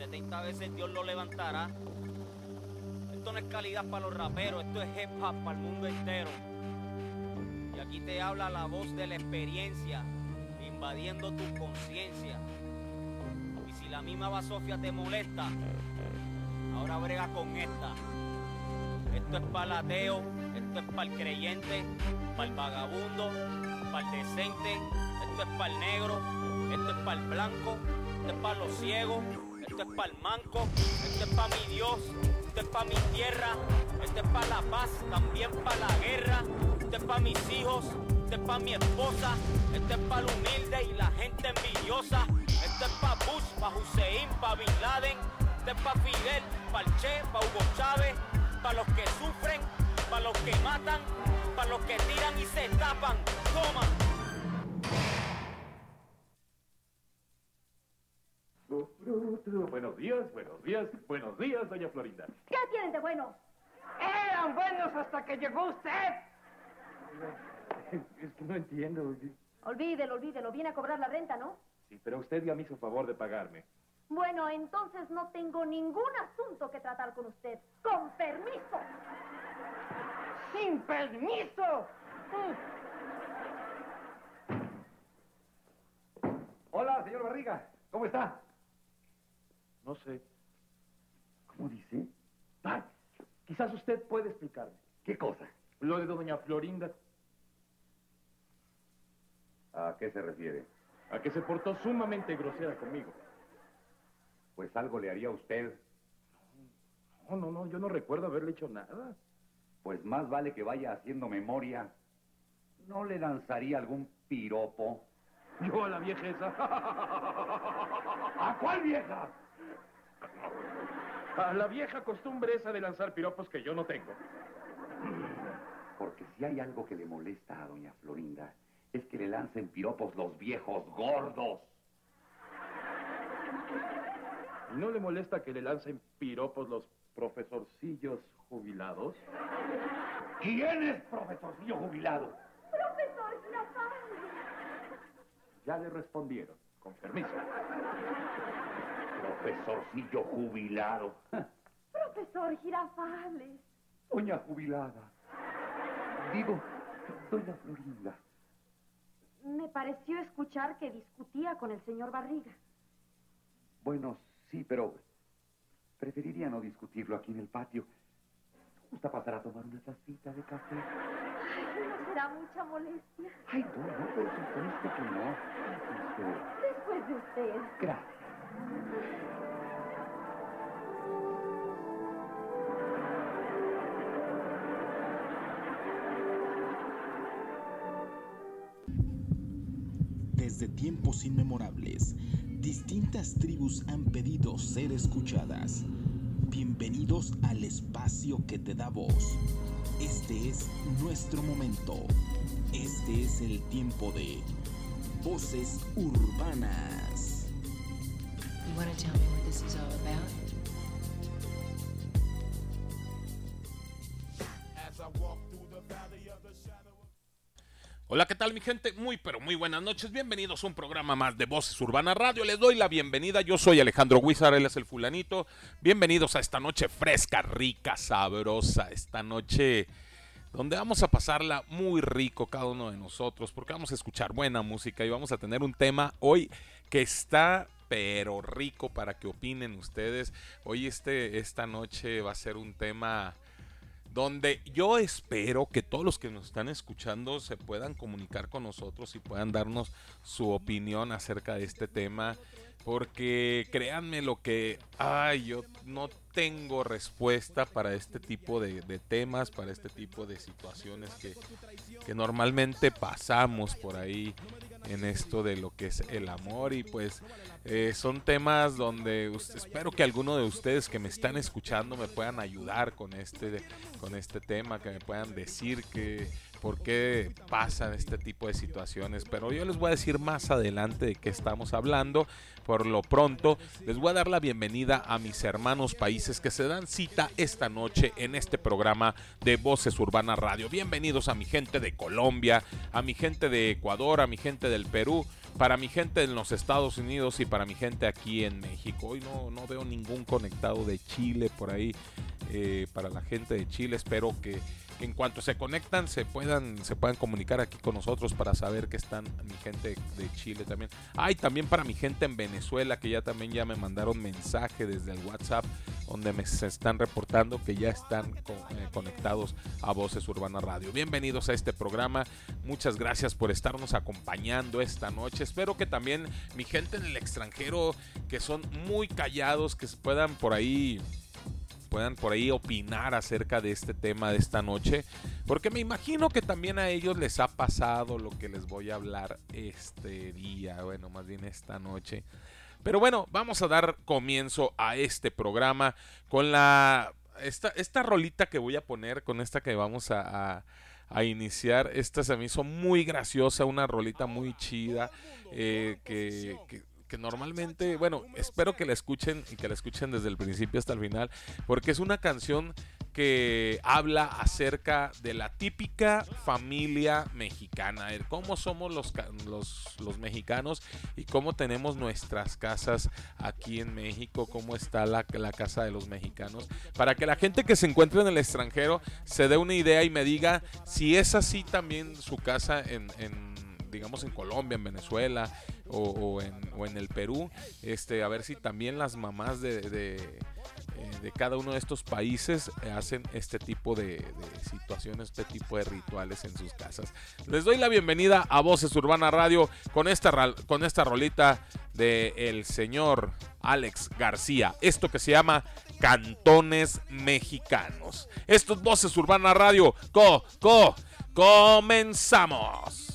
70 veces Dios lo levantará. Esto no es calidad para los raperos, esto es hip hop para el mundo entero. Y aquí te habla la voz de la experiencia, invadiendo tu conciencia. Y si la misma basofia te molesta, ahora brega con esta. Esto es para el ateo, esto es para el creyente, para el vagabundo, para el decente, esto es para el negro, esto es para el blanco, esto es para los ciegos, esto es para el manco, esto es para mi Dios, esto es para mi tierra, esto es para la paz, también para la guerra, esto es para mis hijos, esto es para mi esposa, esto es para el humilde y la gente envidiosa, esto es para Bush, para Hussein, para Bin Laden, esto es para Fidel, para el Che, para Hugo Chávez, para los que sufren, para los que matan, para los que tiran y se tapan. Toma. Buenos días, buenos días, buenos días, doña Florinda. ¿Qué tienen de bueno? Eran buenos hasta que llegó usted. Es que no entiendo. Olvídelo, olvídelo. Viene a cobrar la renta, ¿no? Sí, pero usted ya me hizo favor de pagarme. Bueno, entonces no tengo ningún asunto que tratar con usted. Con permiso. ¡Sin permiso! Hola, señor Barriga. ¿Cómo está? No sé. ¿Cómo dice? Ah, quizás usted puede explicarme. ¿Qué cosa? Lo de doña Florinda, ¿A qué se refiere? a que se portó sumamente grosera conmigo. Pues algo le haría a usted. No, no, no, yo no recuerdo haberle hecho nada. Pues más vale que vaya haciendo memoria. ¿No le lanzaría algún piropo? Yo a la vieja esa. ¿A cuál vieja? A la vieja costumbre esa de lanzar piropos que yo no tengo. Porque si hay algo que le molesta a doña Florinda, es que le lancen piropos los viejos gordos. ¿Y no le molesta que le lancen piropos los profesorcillos jubilados? ¿Quién es profesorcillo jubilado? Profesor Girafal. Ya le respondieron. Con permiso. Profesorcillo jubilado. Profesor Girafales. Doña jubilada. Digo, doña Florinda. Me pareció escuchar que discutía con el señor Barriga. Bueno, sí, pero preferiría no discutirlo aquí en el patio. ¿Gusta pasar a tomar una tacita de café? Ay, no será mucha molestia. Ay, no, no, por supuesto que no. Después de usted. gracias. Desde tiempos inmemorables, distintas tribus han pedido ser escuchadas. Bienvenidos al espacio que te da voz. Este es nuestro momento. Este es el tiempo de Voces Urbanas. Hola, ¿qué tal mi gente? Muy pero muy buenas noches. Bienvenidos a un programa más de Voces Urbana Radio. Les doy la bienvenida. Yo soy Alejandro Huizar, él es el fulanito. Bienvenidos a esta noche fresca, rica, sabrosa. Esta noche donde vamos a pasarla muy rico cada uno de nosotros porque vamos a escuchar buena música y vamos a tener un tema hoy que está pero rico para que opinen ustedes. Hoy este esta noche va a ser un tema donde yo espero que todos los que nos están escuchando se puedan comunicar con nosotros y puedan darnos su opinión acerca de este tema. Porque créanme lo que, ay, yo no tengo respuesta para este tipo de, temas, para este tipo de situaciones que, que normalmente pasamos por ahí en esto de lo que es el amor. Y pues eh, son temas donde us- espero que alguno de ustedes que me están escuchando me puedan ayudar con este con este tema que me puedan decir que por qué pasan este tipo de situaciones, pero yo les voy a decir más adelante de qué estamos hablando. Por lo pronto, les voy a dar la bienvenida a mis hermanos países que se dan cita esta noche en este programa de Voces Urbana Radio. Bienvenidos a mi gente de Colombia, a mi gente de Ecuador, a mi gente del Perú, para mi gente en los Estados Unidos y para mi gente aquí en México. Hoy no, no veo ningún conectado de Chile por ahí. Eh, para la gente de Chile, espero que en cuanto se conectan se puedan se puedan comunicar aquí con nosotros para saber que están mi gente de Chile también. Ay, también para mi gente en Venezuela que ya también ya me mandaron mensaje desde el WhatsApp donde me se están reportando que ya están eh, conectados a Voces Urbana Radio. Bienvenidos a este programa. Muchas gracias por estarnos acompañando esta noche. Espero que también mi gente en el extranjero que son muy callados que se puedan por ahí puedan por ahí opinar acerca de este tema de esta noche, porque me imagino que también a ellos les ha pasado lo que les voy a hablar este día, bueno, más bien esta noche. Pero bueno, vamos a dar comienzo a este programa con la esta, esta rolita que voy a poner, con esta que vamos a, a, iniciar. Esta se me hizo muy graciosa, una rolita muy chida eh, que, que que normalmente, bueno, espero que la escuchen y que la escuchen desde el principio hasta el final, porque es una canción que habla acerca de la típica familia mexicana, cómo somos los, los, mexicanos y cómo tenemos nuestras casas aquí en México, cómo está la, la, casa de los mexicanos, para que la gente que se encuentre en el extranjero se dé una idea y me diga si es así también su casa en, en digamos en Colombia, en Venezuela, o, en, el Perú, este, a ver si también las mamás de, de, eh, cada uno de estos países hacen este tipo de, situaciones, este tipo de rituales en sus casas. Les doy la bienvenida a Voces Urbana Radio con esta, con esta rolita de el señor Alex García. Esto que se llama Cantones Mexicanos. Esto es Voces Urbana Radio. Co, co, comenzamos.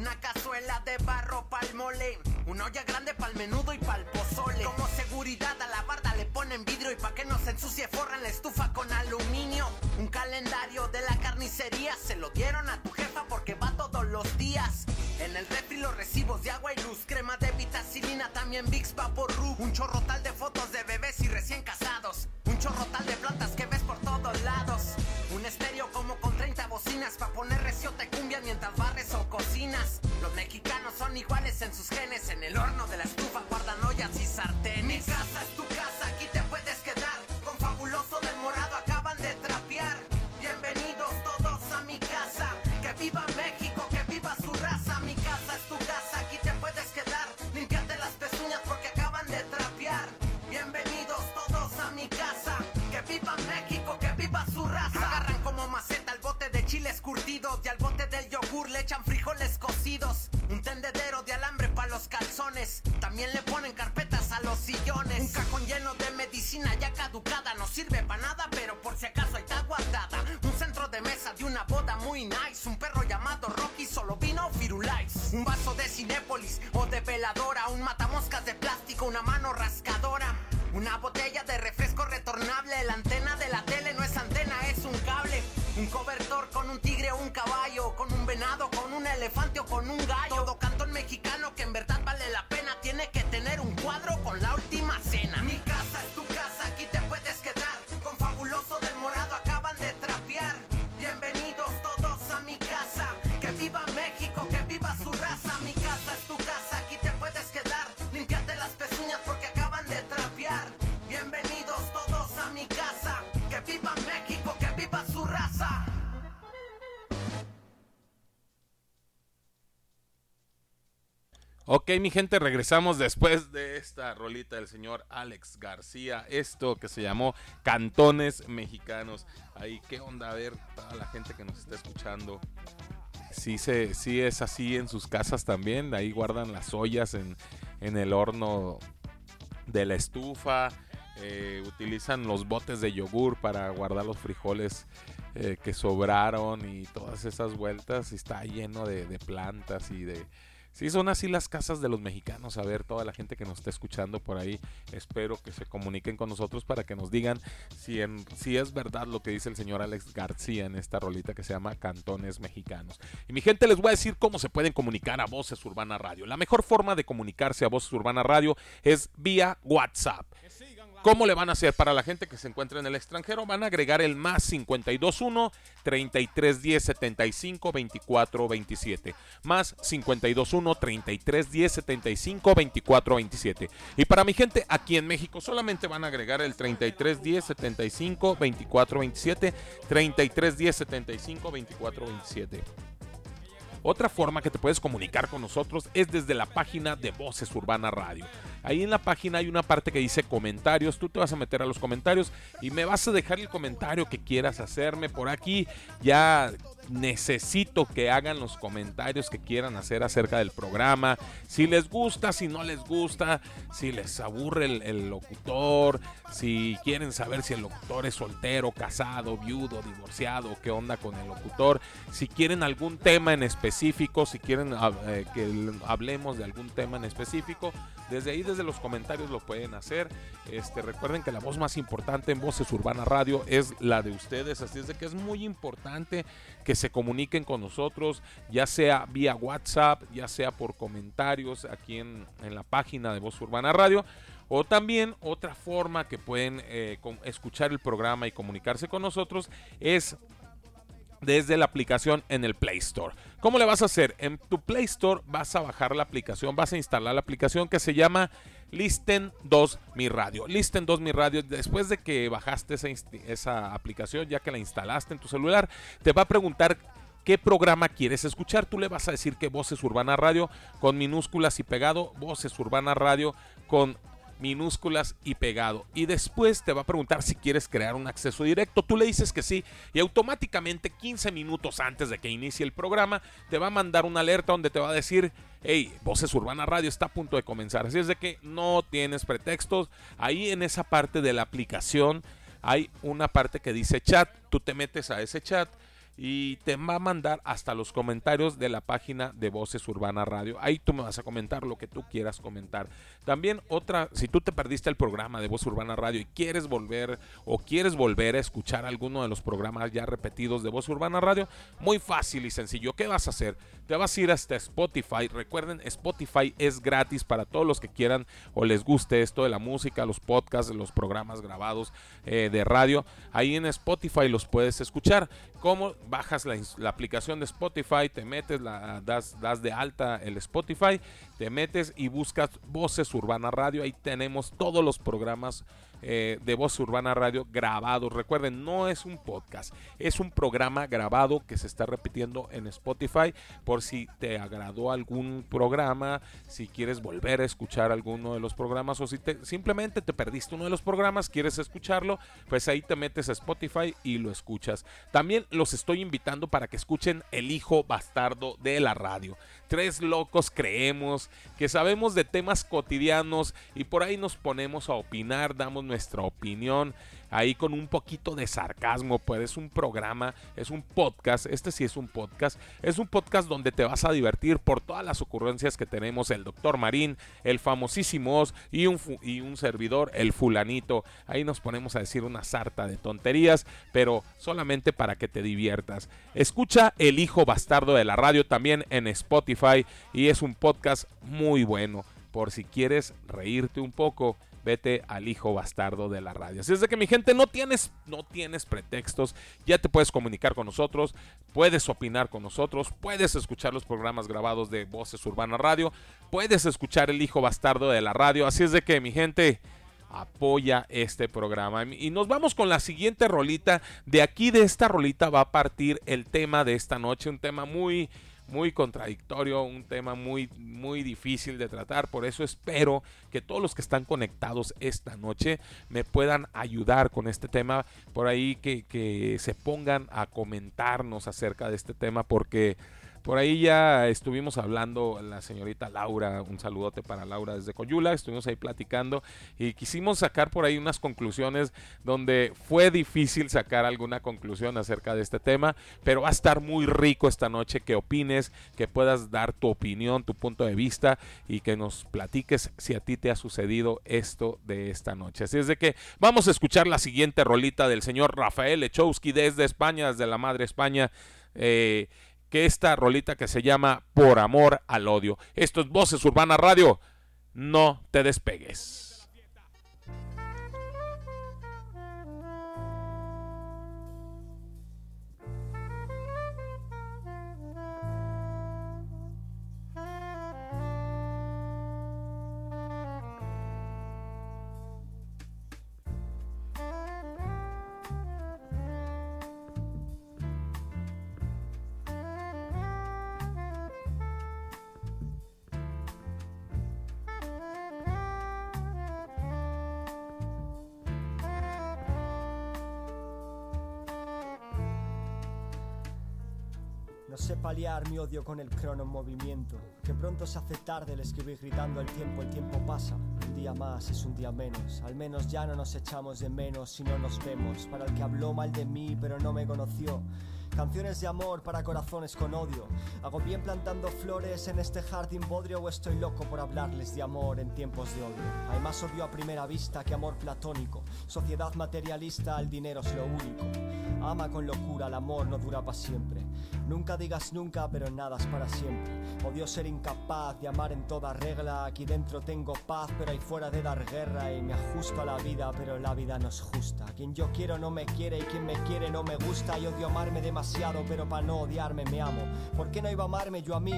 Una cazuela de barro pa'l mole. Una olla grande pa'l menudo y pa'l pozole. Como seguridad a la barda le ponen vidrio y pa' que no se ensucie forran la estufa con aluminio. Un calendario de la carnicería se lo dieron a tu jefa porque va todos los días. En el refri los recibos de agua y luz, crema de vitacilina, también Vicks Vaporub. Un chorrotal de fotos de bebés y recién casados. Un chorrotal de en sus genes, en el horno de la estufa guardan ollas y sartenes. Ok, mi gente, regresamos después de esta rolita del señor Alex García. Esto que se llamó Cantones Mexicanos. Ahí, ¿qué onda? A ver, toda la gente que nos está escuchando. sí, se, sí es así en sus casas también. Ahí guardan las ollas en, en el horno de la estufa. eh, utilizan los botes de yogur para guardar los frijoles eh, que sobraron y todas esas vueltas. y Está lleno de, de plantas y de... Sí, son así las casas de los mexicanos. A ver, toda la gente que nos está escuchando por ahí, espero que se comuniquen con nosotros para que nos digan si, es verdad lo que dice el señor Alex García en esta rolita que se llama Cantones Mexicanos. Y mi gente, les voy a decir cómo se pueden comunicar a Voces Urbana Radio. La mejor forma de comunicarse a Voces Urbana Radio es vía WhatsApp. ¿Cómo le van a hacer para la gente que se encuentra en el extranjero? Van a agregar el más 521 3310 75 24 27. Más 521 3310 75 24 27. Y para mi gente aquí en México solamente van a agregar el 3310 75 24 27. 3310 75 24 27. Otra forma que te puedes comunicar con nosotros es desde la página de Voces Urbana Radio. Ahí en la página hay una parte que dice comentarios. Tú te vas a meter a los comentarios y me vas a dejar el comentario que quieras hacerme por aquí. Ya necesito que hagan los comentarios que quieran hacer acerca del programa. Si les gusta, si no les gusta, si les aburre el, locutor, si quieren saber si el locutor es soltero, casado, viudo, divorciado, qué onda con el locutor. Si quieren algún tema en específico, si quieren hab- eh, que hablemos de algún tema en específico, desde ahí, desde los comentarios lo pueden hacer. Este, recuerden que la voz más importante en Voces Urbana Radio es la de ustedes, así es de que es muy importante que se comuniquen con nosotros, ya sea vía WhatsApp, ya sea por comentarios aquí en, en la página de Voz Urbana Radio. O también otra forma que pueden eh, escuchar el programa y comunicarse con nosotros es desde la aplicación en el Play Store. ¿Cómo le vas a hacer? En tu Play Store vas a bajar la aplicación, vas a instalar la aplicación que se llama Listen 2 Mi Radio. Listen 2 Mi Radio, después de que bajaste esa, esa aplicación, ya que la instalaste en tu celular, te va a preguntar qué programa quieres escuchar. Tú le vas a decir que Voces Urbana Radio con minúsculas y pegado, Voces Urbana Radio con minúsculas y pegado. Y después te va a preguntar si quieres crear un acceso directo. Tú le dices que sí y automáticamente 15 minutos antes de que inicie el programa te va a mandar una alerta donde te va a decir, hey, Voces Urbana Radio está a punto de comenzar. Así es de que no tienes pretextos. Ahí en esa parte de la aplicación hay una parte que dice chat. Tú te metes a ese chat y te va a mandar hasta los comentarios de la página de Voces Urbana Radio. Ahí tú me vas a comentar lo que tú quieras comentar. También otra, si tú te perdiste el programa de Voz Urbana Radio y quieres volver o quieres volver a escuchar alguno de los programas ya repetidos de Voz Urbana Radio, muy fácil y sencillo. ¿Qué vas a hacer? Te vas a ir hasta Spotify. Recuerden, Spotify es gratis para todos los que quieran o les guste esto de la música, los podcasts, los programas grabados eh, de radio. Ahí en Spotify los puedes escuchar. ¿Cómo? Bajas la, aplicación de Spotify, te metes, la, das, das de alta el Spotify, te metes y buscas Voces Urbana Radio. Ahí tenemos todos los programas eh, de Voz Urbana Radio grabados. Recuerden, no es un podcast, es un programa grabado que se está repitiendo en Spotify. Por si te agradó algún programa, si quieres volver a escuchar alguno de los programas o si te- simplemente te perdiste uno de los programas, quieres escucharlo, pues ahí te metes a Spotify y lo escuchas. También los estoy invitando para que escuchen El Hijo Bastardo de la Radio. Tres locos creemos que sabemos de temas cotidianos y por ahí nos ponemos a opinar, damos nuestra opinión ahí con un poquito de sarcasmo, pues es un programa, es un podcast, este sí es un podcast, es un podcast donde te vas a divertir por todas las ocurrencias que tenemos el doctor Marín, el famosísimo Oz y un, y un servidor, el fulanito, ahí nos ponemos a decir una sarta de tonterías, pero solamente para que te diviertas. Escucha El Hijo Bastardo de la Radio también en Spotify y es un podcast muy bueno, por si quieres reírte un poco vete al hijo bastardo de la radio. Así es de que mi gente, no tienes, no tienes pretextos, ya te puedes comunicar con nosotros, puedes opinar con nosotros, puedes escuchar los programas grabados de Voces Urbana Radio, puedes escuchar el hijo bastardo de la radio. Así es de que mi gente apoya este programa. Y nos vamos con la siguiente rolita. De aquí de esta rolita va a partir el tema de esta noche, un tema muy muy contradictorio, un tema muy, muy difícil de tratar. Por eso espero que todos los que están conectados esta noche me puedan ayudar con este tema. Por ahí que, que se pongan a comentarnos acerca de este tema porque Por ahí ya estuvimos hablando, la señorita Laura, un saludote para Laura desde Coyula, estuvimos ahí platicando y quisimos sacar por ahí unas conclusiones donde fue difícil sacar alguna conclusión acerca de este tema, pero va a estar muy rico esta noche que opines, que puedas dar tu opinión, tu punto de vista y que nos platiques si a ti te ha sucedido esto de esta noche. Así es de que vamos a escuchar la siguiente rolita del señor Rafael Echowski desde España, desde la madre España. Eh, que esta rolita que se llama Por amor al odio. Esto es Voces Urbana Radio. No te despegues. Paliar mi odio con el crono en movimiento. Que pronto se hace tarde el escribir gritando el tiempo, el tiempo pasa. Un día más es un día menos. Al menos ya no nos echamos de menos si no nos vemos. Para el que habló mal de mí pero no me conoció. Canciones de amor para corazones con odio. Hago bien plantando flores en este jardín bodrio o estoy loco por hablarles de amor en tiempos de odio. Hay más odio a primera vista que amor platónico. Sociedad materialista, el dinero es lo único. Ama con locura, el amor no dura para siempre. Nunca digas nunca, pero nada es para siempre. Odio ser incapaz de amar en toda regla. Aquí dentro tengo paz, pero ahí fuera de dar guerra. Y me ajusto a la vida, pero la vida no es justa. Quien yo quiero no me quiere y quien me quiere no me gusta. Y odio amarme demasiado, pero para no odiarme me amo. ¿Por qué no iba a amarme yo a mí?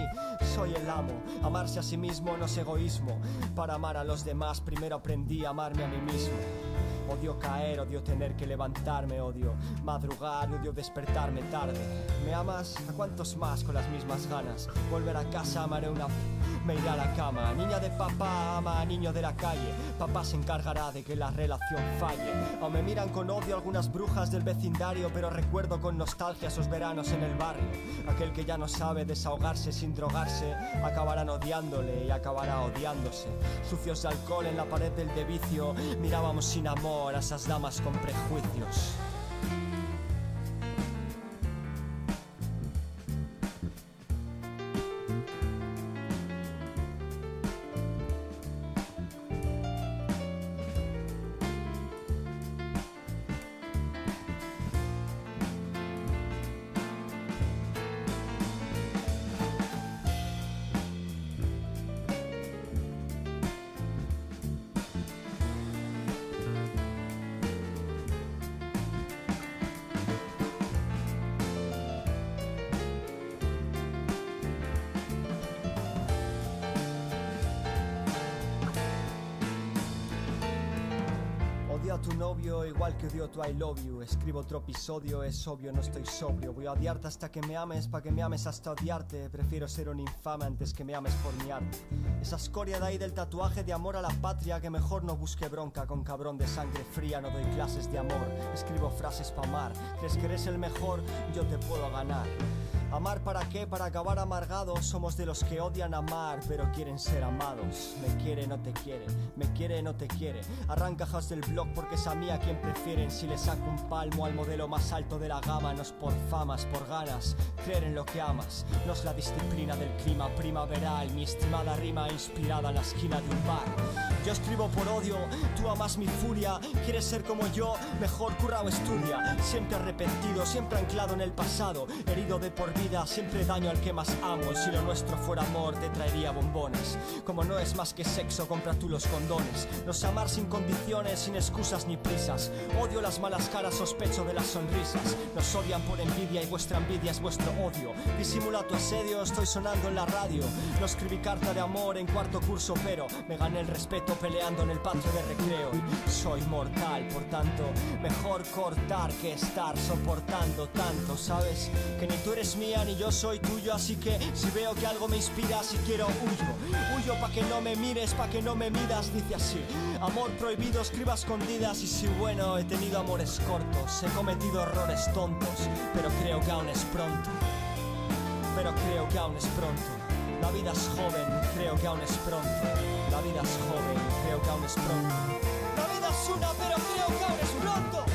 Soy el amo. Amarse a sí mismo no es egoísmo. Para amar a los demás, primero aprendí a amarme a mí mismo. Odio caer, odio tener que levantarme, odio madrugar, odio despertarme tarde. ¿Me amas? ¿A cuántos más con las mismas ganas? Volver a casa, amaré una... Me iré a la cama. Niña de papá ama a niño de la calle. Papá se encargará de que la relación falle. O me miran con odio algunas brujas del vecindario, pero recuerdo con nostalgia esos veranos en el barrio. Aquel que ya no sabe desahogarse sin drogarse, acabarán odiándole y acabará odiándose. Sucios de alcohol en la pared del de vicio, mirábamos sin amor a esas damas con prejuicios. Que odio tu I love you. Escribo otro episodio, es obvio, no estoy sobrio. Voy a odiarte hasta que me ames, pa' que me ames hasta odiarte. Prefiero ser un infame antes que me ames por mi arte. Esa escoria de ahí del tatuaje de amor a la patria, que mejor no busque bronca con cabrón de sangre fría. No doy clases de amor, escribo frases pa' amar. ¿Crees que eres el mejor? Yo te puedo ganar. ¿Amar para qué? Para acabar amargados. Somos de los que odian amar, pero quieren ser amados. Me quiere, no te quiere. Me quiere, no te quiere. Arranca house del blog porque es a mí a quien prefieren. Si le saco un palmo al modelo más alto de la gama, no es por famas, por ganas. Creer en lo que amas. No es la disciplina del clima primaveral. Mi estimada rima inspirada en la esquina de un bar. Yo escribo por odio, tú amas mi furia. Quieres ser como yo, mejor curra o estudia. Siempre arrepentido, siempre anclado en el pasado. Herido de por vida, siempre daño al que más amo. Si lo nuestro fuera amor, te traería bombones. Como no es más que sexo, compra tú los condones. No sé amar sin condiciones, sin excusas ni prisas. Odio las malas caras, sospecho de las sonrisas. Nos odian por envidia y vuestra envidia es vuestro odio. Disimula tu asedio, estoy sonando en la radio. No escribí carta de amor en cuarto curso, pero me gané el respeto peleando en el patio de recreo. Soy mortal, por tanto, mejor cortar que estar soportando tanto, ¿sabes? Que ni tú eres ni yo soy tuyo, así que si veo que algo me inspira, si quiero huyo. Huyo pa' que no me mires, pa' que no me midas, dice así. Amor prohibido, escriba escondidas y si bueno, he tenido amores cortos, he cometido errores tontos, pero creo que aún es pronto. pero creo que aún es pronto. La vida es joven, creo que aún es pronto. La vida es joven, creo que aún es pronto. La vida es una, pero creo que aún es pronto.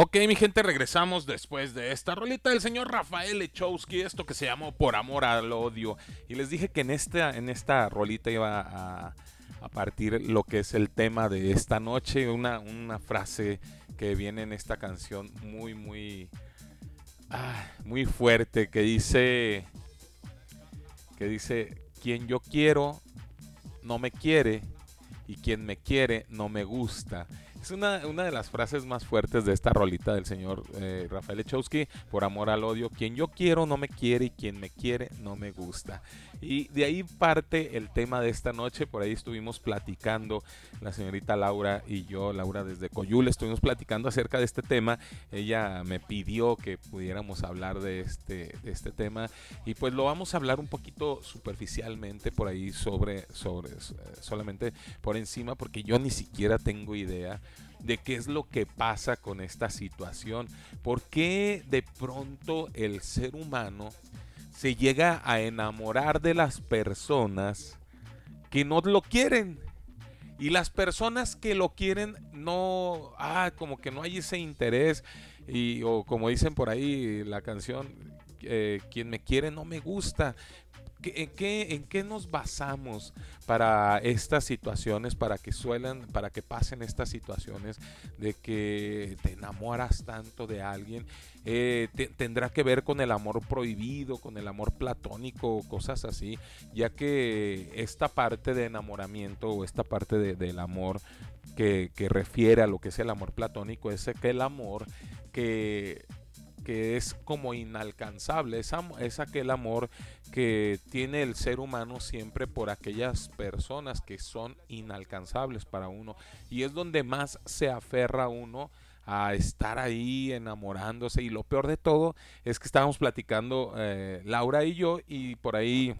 Ok, mi gente, regresamos después de esta rolita del señor Rafael Lechowski, esto que se llamó Por Amor al Odio. Y les dije que en esta, en esta rolita iba a, partir lo que es el tema de esta noche, una, una frase que viene en esta canción muy, muy, ah, muy fuerte, que dice, que dice, quien yo quiero no me quiere y quien me quiere no me gusta. Es una, una, de las frases más fuertes de esta rolita del señor eh, Rafael Echowski, por amor al odio. Quien yo quiero no me quiere y quien me quiere no me gusta. Y de ahí parte el tema de esta noche. Por ahí estuvimos platicando, la señorita Laura y yo, Laura desde Coyul, estuvimos platicando acerca de este tema. Ella me pidió que pudiéramos hablar de este, de este tema. Y pues lo vamos a hablar un poquito superficialmente por ahí sobre, sobre, solamente por encima, porque yo ni siquiera tengo idea de qué es lo que pasa con esta situación. ¿Por qué de pronto el ser humano se llega a enamorar de las personas que no lo quieren? Y las personas que lo quieren no, ah, como que no hay ese interés. Y, o como dicen por ahí la canción, eh, quien me quiere no me gusta. ¿En qué, ¿En qué nos basamos para estas situaciones, para que suelen, para que pasen estas situaciones de que te enamoras tanto de alguien? Eh, te, tendrá que ver con el amor prohibido, con el amor platónico, cosas así, ya que esta parte de enamoramiento o esta parte de, del amor que, que refiere a lo que es el amor platónico es aquel amor que que es como inalcanzable, es, aquel amor que tiene el ser humano siempre por aquellas personas que son inalcanzables para uno. Y es donde más se aferra uno a estar ahí enamorándose. Y lo peor de todo es que estábamos platicando eh, Laura y yo y por ahí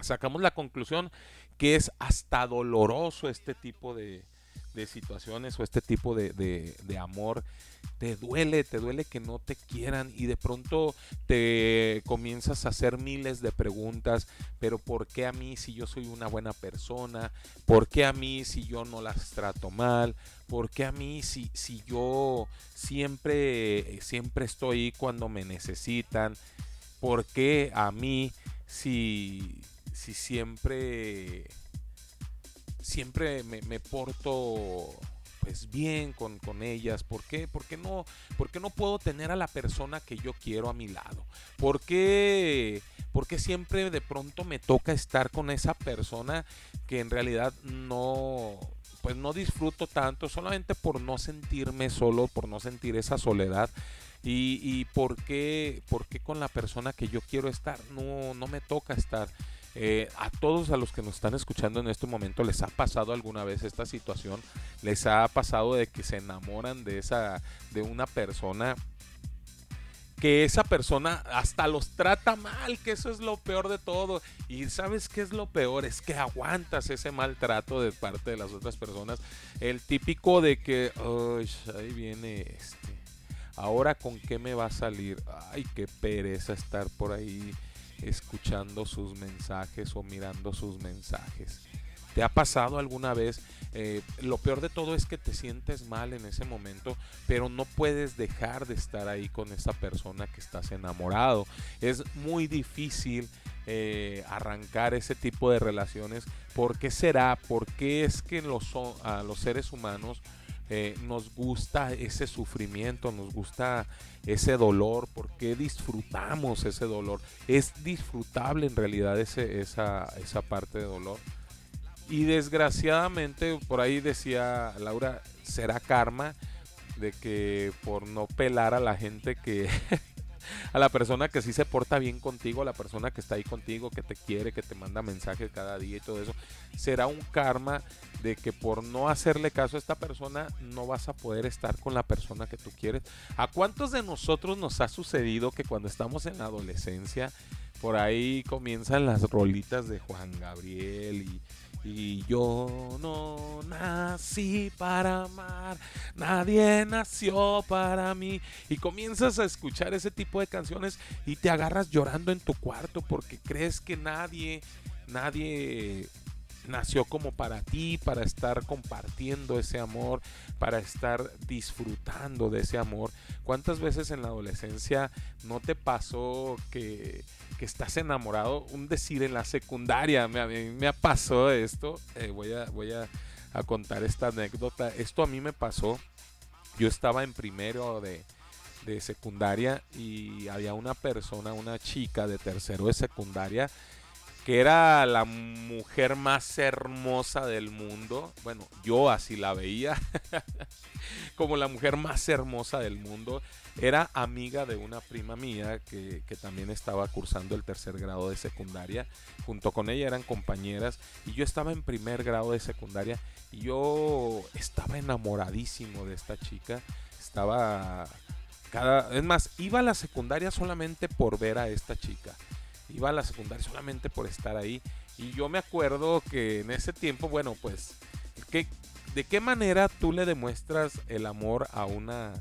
sacamos la conclusión que es hasta doloroso este tipo de, de situaciones o este tipo de, de, amor, te duele, te duele que no te quieran y de pronto te comienzas a hacer miles de preguntas, pero ¿por qué a mí si yo soy una buena persona? ¿Por qué a mí si yo no las trato mal? ¿Por qué a mí si, si yo siempre, siempre estoy cuando me necesitan? ¿Por qué a mí si, si siempre siempre me, porto pues bien con, con, ellas? ¿Por qué? ¿Por qué, no, ¿Por qué no puedo tener a la persona que yo quiero a mi lado? ¿Por qué, ¿Por siempre de pronto me toca estar con esa persona que en realidad no, pues no disfruto tanto solamente por no sentirme solo, por no sentir esa soledad? Y, y por qué con la persona que yo quiero estar no, no me toca estar. Eh, a todos a los que nos están escuchando en este momento les ha pasado alguna vez esta situación, les ha pasado de que se enamoran de esa, de una persona que esa persona hasta los trata mal, que eso es lo peor de todo. Y sabes qué es lo peor, es que aguantas ese maltrato de parte de las otras personas. El típico de que, ahí viene este. Ahora con qué me va a salir. Ay, qué pereza estar por ahí escuchando sus mensajes o mirando sus mensajes. ¿Te ha pasado alguna vez? Eh, lo peor de todo es que te sientes mal en ese momento, pero no puedes dejar de estar ahí con esa persona que estás enamorado. Es muy difícil eh, arrancar ese tipo de relaciones. ¿Por qué será? ¿Por qué es que los, a los seres humanos eh, nos gusta ese sufrimiento, nos gusta ese dolor, porque disfrutamos ese dolor. Es disfrutable en realidad esa, esa parte de dolor. Y desgraciadamente, por ahí decía Laura, será karma de que por no pelar a la gente que a la persona que sí se porta bien contigo, a la persona que está ahí contigo, que te quiere, que te manda mensajes cada día y todo eso, será un karma de que por no hacerle caso a esta persona no vas a poder estar con la persona que tú quieres. ¿A cuántos de nosotros nos ha sucedido que cuando estamos en la adolescencia, por ahí comienzan las rolitas de Juan Gabriel y y yo no nací para amar, nadie nació para mí. Y comienzas a escuchar ese tipo de canciones y te agarras llorando en tu cuarto porque crees que nadie, nadie nació como para ti, para estar compartiendo ese amor, para estar disfrutando de ese amor. ¿Cuántas veces en la adolescencia no te pasó que que estás enamorado, un decir en la secundaria, me, me ha pasado esto, eh, voy, a, voy a, contar esta anécdota, esto a mí me pasó, yo estaba en primero de, de secundaria y había una persona, una chica de tercero de secundaria, que era la mujer más hermosa del mundo. Bueno, yo así la veía como la mujer más hermosa del mundo. Era amiga de una prima mía que, también estaba cursando el tercer grado de secundaria. Junto con ella eran compañeras y yo estaba en primer grado de secundaria y yo estaba enamoradísimo de esta chica. Estaba cada... Es más, iba a la secundaria solamente por ver a esta chica iba a la secundaria solamente por estar ahí. Y yo me acuerdo que en ese tiempo, bueno, pues, ¿de qué manera tú le demuestras el amor a una,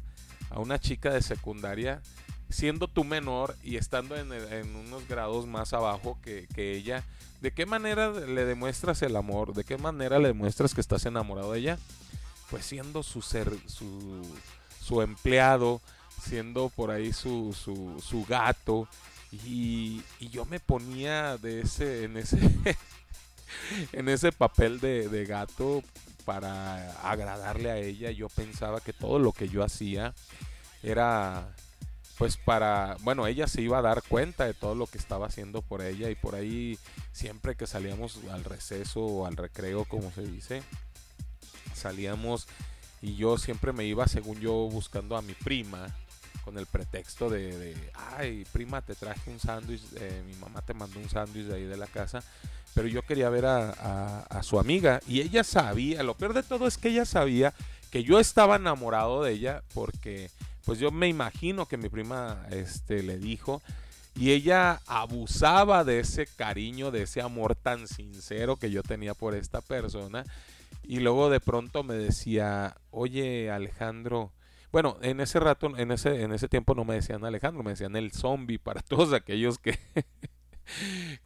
a una chica de secundaria siendo tú menor y estando en, unos grados más abajo que, ella? ¿De qué manera le demuestras el amor? ¿De qué manera le demuestras que estás enamorado de ella? Pues siendo su ser, su, su empleado, siendo por ahí su, su, su gato, y, yo me ponía de ese, en ese, en ese papel de, gato para agradarle a ella. Yo pensaba que todo lo que yo hacía era pues para, bueno, ella se iba a dar cuenta de todo lo que estaba haciendo por ella y por ahí siempre que salíamos al receso o al recreo, como se dice, salíamos y yo siempre me iba, según yo, buscando a mi prima con el pretexto de, ay, prima, te traje un sándwich, eh, mi mamá te mandó un sándwich de ahí de la casa, pero yo quería ver a, su amiga y ella sabía, lo peor de todo es que ella sabía que yo estaba enamorado de ella porque pues yo me imagino que mi prima este, le dijo Y ella abusaba de ese cariño, de ese amor tan sincero que yo tenía por esta persona. Y luego de pronto me decía, oye Alejandro, bueno, en ese rato, en ese, en ese tiempo no me decían Alejandro, me decían el zombie para todos aquellos que,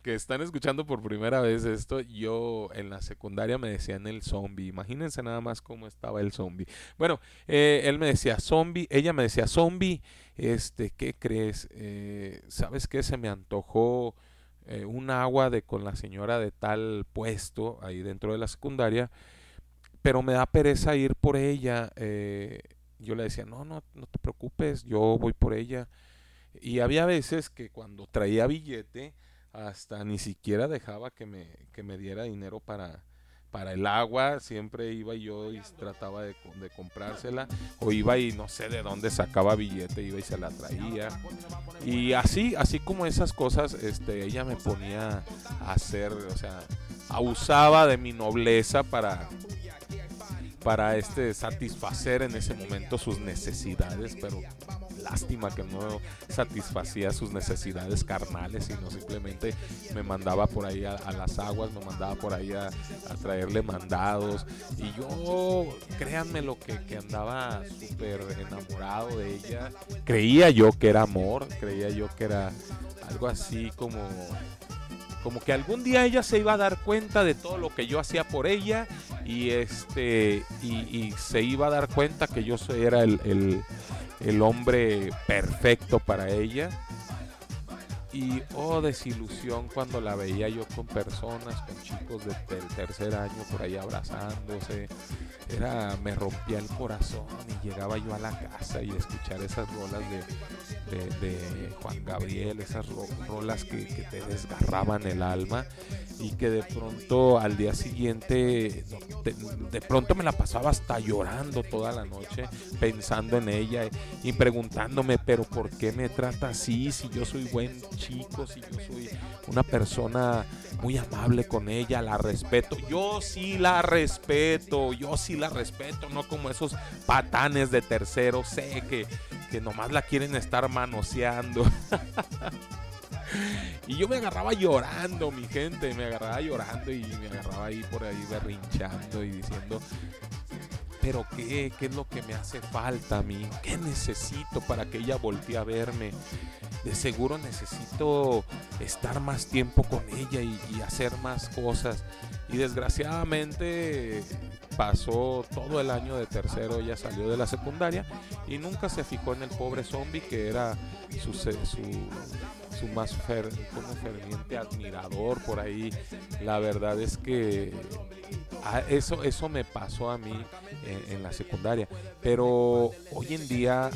que están escuchando por primera vez esto. Yo en la secundaria me decían el zombie. Imagínense nada más cómo estaba el zombie. Bueno, eh, él me decía zombie, ella me decía zombie. Este, ¿qué crees? Eh, ¿Sabes qué? Se me antojó eh, un agua de con la señora de tal puesto ahí dentro de la secundaria, pero me da pereza ir por ella. Yo le decía, no, no, no te preocupes, yo voy por ella. Y había veces que cuando traía billete, hasta ni siquiera dejaba que me, que me diera dinero para, para el agua, siempre iba yo y trataba de, de, comprársela, o iba y no sé de dónde sacaba billete, iba y se la traía. Y así, así como esas cosas, este, ella me ponía a hacer, o sea, abusaba de mi nobleza para, para este satisfacer en ese momento sus necesidades, pero lástima que no satisfacía sus necesidades carnales, sino simplemente me mandaba por ahí a, las aguas, me mandaba por ahí a, a, traerle mandados. Y yo, créanme lo que, que andaba súper enamorado de ella. Creía yo que era amor, creía yo que era algo así como como que algún día ella se iba a dar cuenta de todo lo que yo hacía por ella y este y, se iba a dar cuenta que yo era el, el hombre perfecto para ella y oh desilusión cuando la veía yo con personas, con chicos de, del tercer año por ahí abrazándose. Era, me rompía el corazón y llegaba yo a la casa y escuchar esas rolas de, de, Juan Gabriel, esas ro, rolas que, que, te desgarraban el alma y que de pronto al día siguiente, de, de pronto me la pasaba hasta llorando toda la noche, pensando en ella y preguntándome, pero ¿por qué me trata así si yo soy buen chico, si yo soy una persona muy amable con ella, la respeto. Yo sí la respeto, yo sí la respeto, no como esos patanes de tercero, sé que, que nomás la quieren estar manoseando. y yo me agarraba llorando, mi gente, me agarraba llorando y me agarraba ahí por ahí berrinchando y diciendo, pero ¿qué, ¿qué es lo que me hace falta a mí? ¿Qué necesito para que ella voltee a verme? De seguro necesito estar más tiempo con ella y, hacer más cosas. Y desgraciadamente pasó todo el año de tercero, ella salió de la secundaria y nunca se fijó en el pobre zombie que era su, su, su más fer, como ferviente admirador por ahí. La verdad es que eso, eso me pasó a mí en, en, la secundaria. Pero hoy en día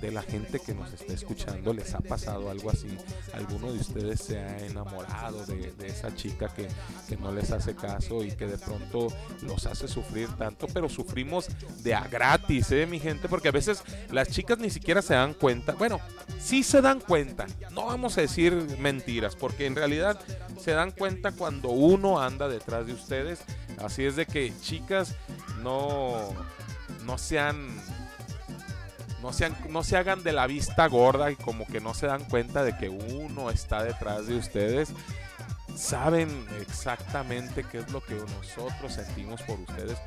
de la gente que nos está escuchando les ha pasado algo así. Alguno de ustedes se ha enamorado de, de esa chica que, que no les hace caso y que de pronto los hace sufrir tanto, pero sufrimos de a gratis, ¿eh, mi gente? Porque a veces las chicas ni siquiera se dan cuenta. Bueno, sí se dan cuenta. No vamos a decir mentiras, porque en realidad se dan cuenta cuando uno anda detrás de ustedes. Así es de que chicas no, no sean no, sean, no se hagan de la vista gorda y como que no se dan cuenta de que uno está detrás de ustedes. Saben exactamente qué es lo que nosotros sentimos por ustedes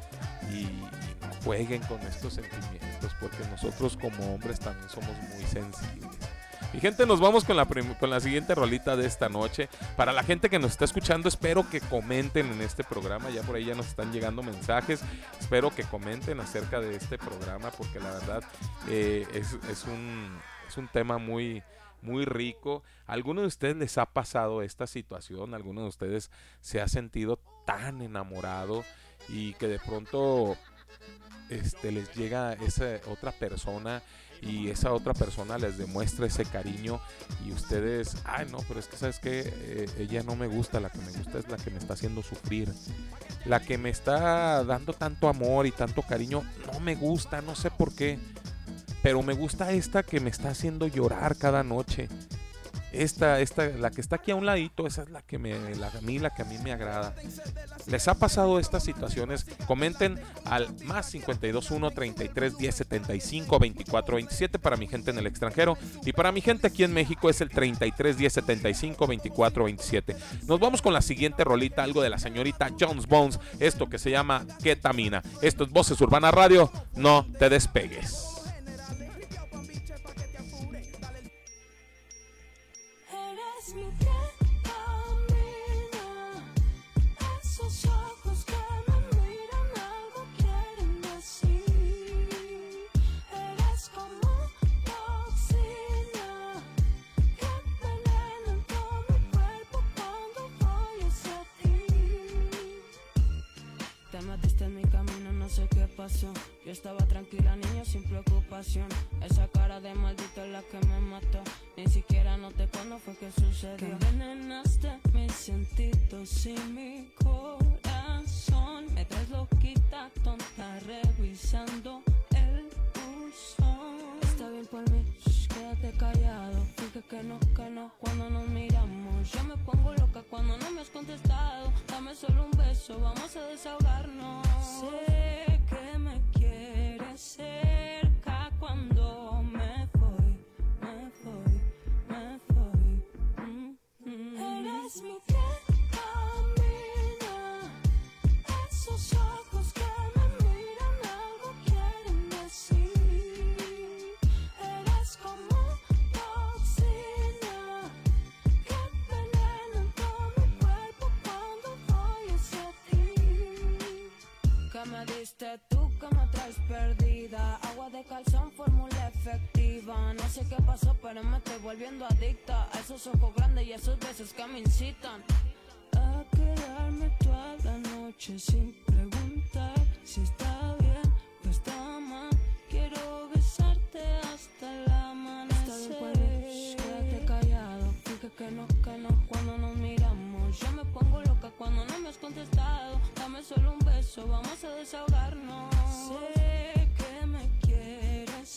y, jueguen con estos sentimientos porque nosotros como hombres también somos muy sensibles. Y gente, nos vamos con la, con la siguiente rolita de esta noche. Para la gente que nos está escuchando, espero que comenten en este programa. Ya por ahí ya nos están llegando mensajes. Espero que comenten acerca de este programa porque la verdad eh, es, es, un, es un tema muy, muy rico. ¿A alguno de ustedes les ha pasado esta situación? ¿Alguno de ustedes se ha sentido tan enamorado y que de pronto este, les llega esa otra persona y esa otra persona les demuestra ese cariño y ustedes, ay no, pero es que sabes que eh, ella no me gusta, la que me gusta es la que me está haciendo sufrir. La que me está dando tanto amor y tanto cariño no me gusta, no sé por qué. Pero me gusta esta que me está haciendo llorar cada noche. Esta, esta, la que está aquí a un ladito, esa es la que me, la, a mí, que a mí me agrada. ¿Les ha pasado estas situaciones? Comenten al más 521 33 10 75 24 27 para mi gente en el extranjero. Y para mi gente aquí en México es el 33 10 75 24 27. Nos vamos con la siguiente rolita, algo de la señorita Jones Bones. Esto que se llama Ketamina. Esto es Voces Urbana Radio. No te despegues. Metiste en mi camino, no sé qué pasó. Yo estaba tranquila, niño, sin preocupación. Esa cara de maldito es la que me mató. Ni siquiera noté cuándo fue que sucedió. Que envenenaste mis sentidos y mi corazón. Me traes loquita, tonta, revisando que no, que no, cuando nos miramos. Yo me pongo loca cuando no me has contestado. Dame solo un beso, vamos a desahogarnos. Sé que me quieres diste tú que me traes perdida. Agua de calzón, fórmula efectiva. No sé qué pasó pero me estoy volviendo adicta. A esos ojos grandes y esos besos que me incitan. A quedarme toda la noche sin preguntar Si está bien o está mal. Quiero besarte hasta el amanecer. Quédate callado Dije que no, que no, cuando nos miramos. Yo me pongo cuando no me has contestado Dame solo un beso, vamos a desahogarnos. Sé que me quieres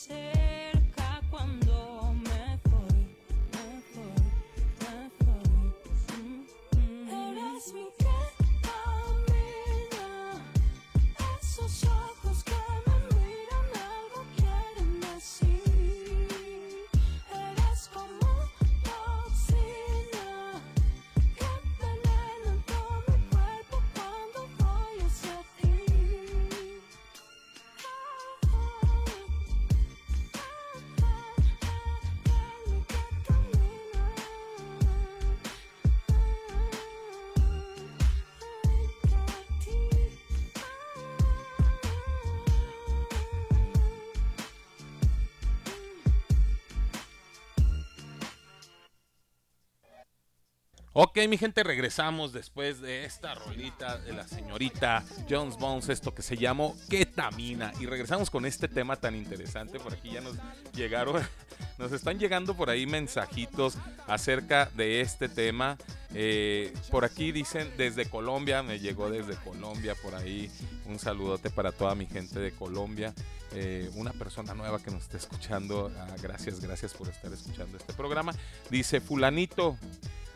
Ok, mi gente, regresamos después de esta rolita de la señorita Jones Bones, esto que se llamó Ketamina. Y regresamos con este tema tan interesante. Por aquí ya nos llegaron, nos están llegando por ahí mensajitos acerca de este tema. Eh, por aquí dicen desde Colombia, me llegó desde Colombia por ahí. Un saludote para toda mi gente de Colombia. Eh, una persona nueva que nos está escuchando. ah, gracias, gracias por estar escuchando este programa. Dice, fulanito.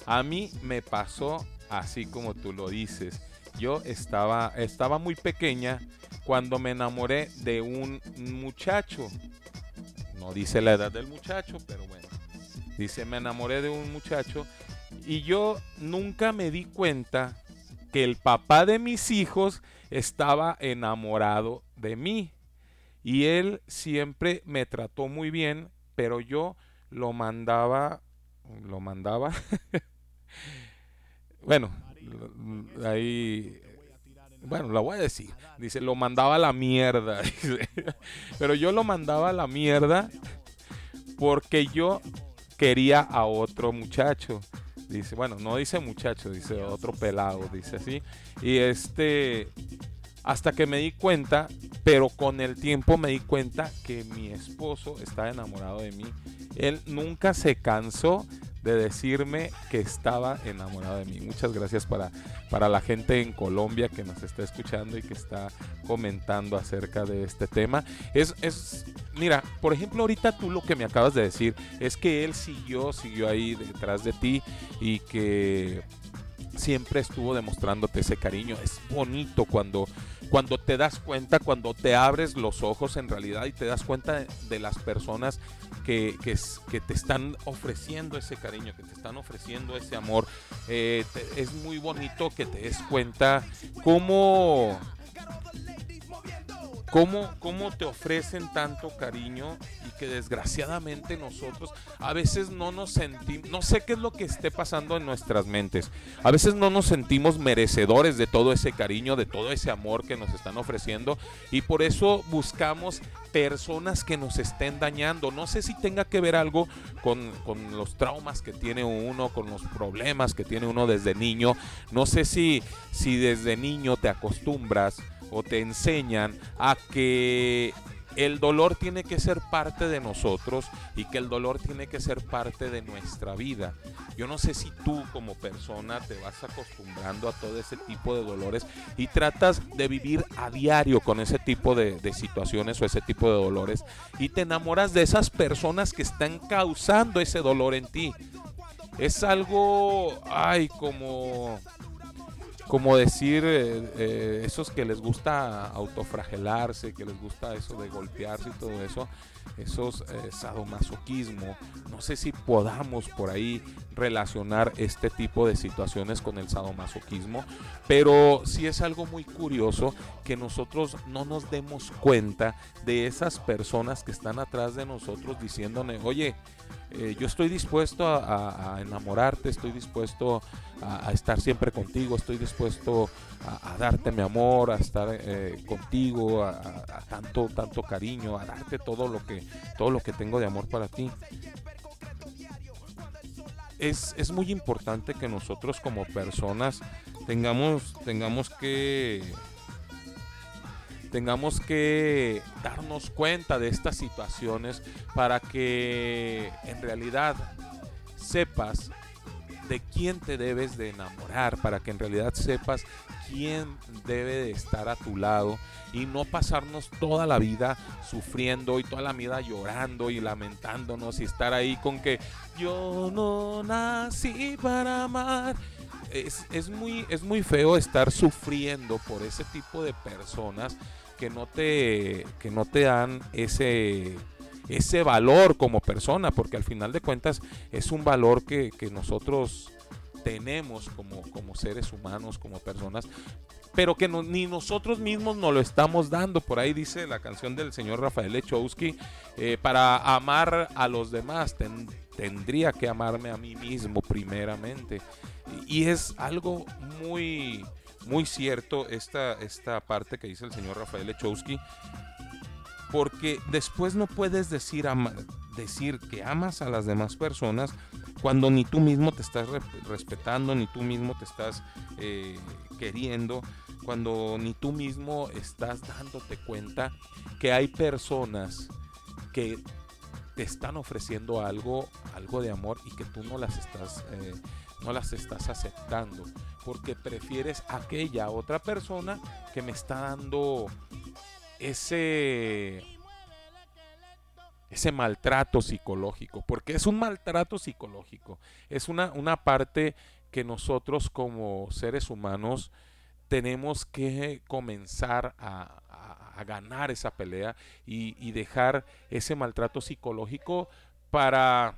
A mí me pasó así como tú lo dices. Yo estaba, estaba muy pequeña cuando me enamoré de un muchacho. No dice la edad del muchacho, pero bueno. Dice, me enamoré de un muchacho y yo nunca me di cuenta que el papá de mis hijos estaba enamorado de mí. Y él siempre me trató muy bien, pero yo lo mandaba, lo mandaba. bueno, ahí, bueno, lo voy a decir. Dice, lo mandaba a la mierda. pero yo lo mandaba a la mierda porque yo quería a otro muchacho. Dice, bueno, no dice muchacho, dice otro pelado, dice así. Y este, hasta que me di cuenta, pero con el tiempo me di cuenta que mi esposo estaba enamorado de mí. Él nunca se cansó de decirme que estaba enamorado de mí. Muchas gracias para, para la gente en Colombia que nos está escuchando y que está comentando acerca de este tema. Es, es mira, por ejemplo, ahorita tú lo que me acabas de decir es que él siguió, siguió ahí detrás de ti y que siempre estuvo demostrándote ese cariño. Es bonito cuando, cuando te das cuenta, cuando te abres los ojos en realidad y te das cuenta de, las personas que, que, que te están ofreciendo ese cariño, que te están ofreciendo ese amor. Eh, te- es muy bonito que te des cuenta cómo cómo, cómo te ofrecen tanto cariño y que desgraciadamente nosotros a veces no nos sentimos, no sé qué es lo que esté pasando en nuestras mentes, a veces no nos sentimos merecedores de todo ese cariño, de todo ese amor que nos están ofreciendo y por eso buscamos personas que nos estén dañando. No sé si tenga que ver algo con, con los traumas que tiene uno, con los problemas que tiene uno desde niño. No sé si, si desde niño te acostumbras o te enseñan a que el dolor tiene que ser parte de nosotros y que el dolor tiene que ser parte de nuestra vida. Yo no sé si tú como persona te vas acostumbrando a todo ese tipo de dolores y tratas de vivir a diario con ese tipo de, situaciones o ese tipo de dolores y te enamoras de esas personas que están causando ese dolor en ti. Es algo, ay, como como decir eh, eh, esos que les gusta autofragelarse, que les gusta eso de golpearse y todo eso, esos eh, sadomasoquismo. No sé si podamos por ahí relacionar este tipo de situaciones con el sadomasoquismo, pero sí es algo muy curioso que nosotros no nos demos cuenta de esas personas que están atrás de nosotros diciéndole, oye, eh, yo estoy dispuesto a, enamorarte, estoy dispuesto a, estar siempre contigo, estoy dispuesto a, darte mi amor, a estar eh, contigo, a tanto, tanto cariño, a darte todo lo que, todo lo que tengo de amor para ti. Es, es muy importante que nosotros como personas tengamos, tengamos que tengamos que darnos cuenta de estas situaciones para que en realidad sepas de quién te debes de enamorar, para que en realidad sepas quién debe de estar a tu lado y no pasarnos toda la vida sufriendo y toda la vida llorando y lamentándonos y estar ahí con que yo no nací para amar. Es, es muy, es muy feo estar sufriendo por ese tipo de personas que no te, que no te dan ese, ese valor como persona, porque al final de cuentas es un valor que, que nosotros tenemos como, como seres humanos, como personas, pero que no- ni nosotros mismos nos lo estamos dando. Por ahí dice la canción del señor Rafael Lechowski, eh, para amar a los demás ten- tendría que amarme a mí mismo primeramente. Y es algo muy, muy cierto esta, esta parte que dice el señor Rafael Lechowski, porque después no puedes decir, decir que amas a las demás personas cuando ni tú mismo te estás re- respetando, ni tú mismo te estás eh, queriendo, cuando ni tú mismo estás dándote cuenta que hay personas que te están ofreciendo algo, algo de amor y que tú no las estás, eh, no las estás aceptando, porque prefieres aquella otra persona que me está dando ese ese maltrato psicológico, porque es un maltrato psicológico, es una, una parte que nosotros como seres humanos tenemos que comenzar a, a- ganar esa pelea y, y dejar ese maltrato psicológico para,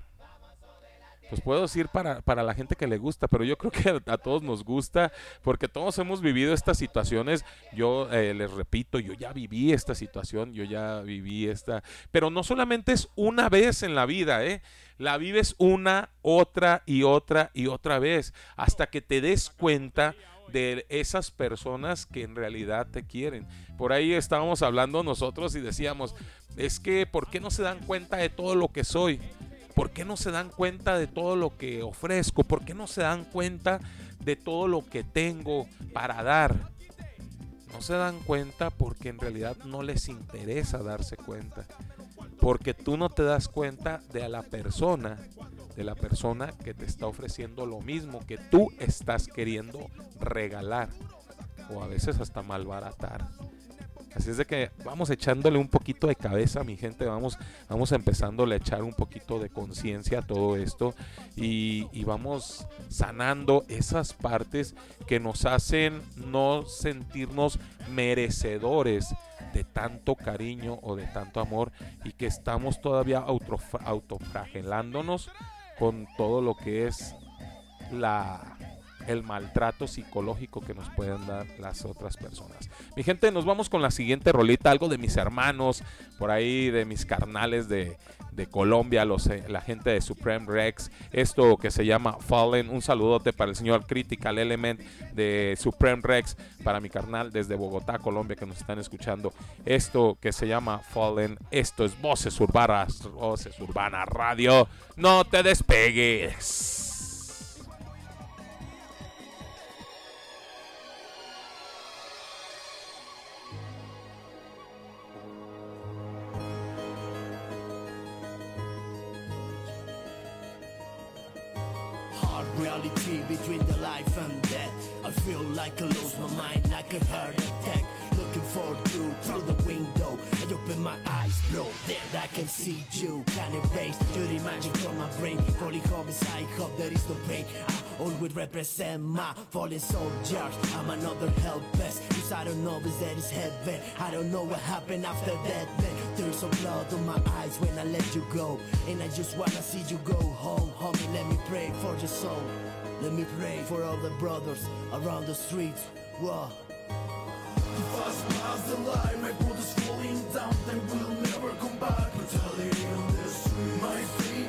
pues puedo decir para, para la gente que le gusta, pero yo creo que a, todos nos gusta, porque todos hemos vivido estas situaciones. Yo eh, les repito, yo ya viví esta situación, yo ya viví esta, pero no solamente es una vez en la vida, ¿eh? La vives una, otra y otra y otra vez, hasta que te des cuenta de esas personas que en realidad te quieren. Por ahí estábamos hablando nosotros y decíamos, es que ¿por qué no se dan cuenta de todo lo que soy? ¿Por qué no se dan cuenta de todo lo que ofrezco? ¿Por qué no se dan cuenta de todo lo que tengo para dar? No se dan cuenta porque en realidad no les interesa darse cuenta. Porque tú no te das cuenta de la persona, de la persona que te está ofreciendo lo mismo que tú estás queriendo regalar o a veces hasta malbaratar. Así es de que vamos echándole un poquito de cabeza, mi gente, vamos, vamos empezándole a echar un poquito de conciencia a todo esto y, vamos sanando esas partes que nos hacen no sentirnos merecedores de tanto cariño o de tanto amor y que estamos todavía autof- autoflagelándonos con todo lo que es la el maltrato psicológico que nos pueden dar las otras personas. Mi gente, nos vamos con la siguiente rolita, algo de mis hermanos, por ahí de mis carnales de, Colombia, los, eh, la gente de Supreme Rex, esto que se llama Fallen, un saludote para el señor Critical Element de Supreme Rex, para mi carnal desde Bogotá, Colombia, que nos están escuchando, esto que se llama Fallen, esto es Voces Urbanas, Voces Urbana Radio, no te despegues. Hard reality between the life and death. I feel like I lose my mind, like a heart attack. Looking for you through the open my eyes, bro. There I can see you. kind Can erase your imagine from my brain. Holy hobbies, I hope there is no pain. I always represent my fallen soldiers. I'm another helpless. Cause I don't know if that is heaven. I don't know what happened after that. Then there's some blood on my eyes when I let you go. And I just wanna see you go home. Homie, let me pray for your soul. Let me pray for all the brothers around the streets. Whoa. Fast the my falling down, they will never come back. On the street, my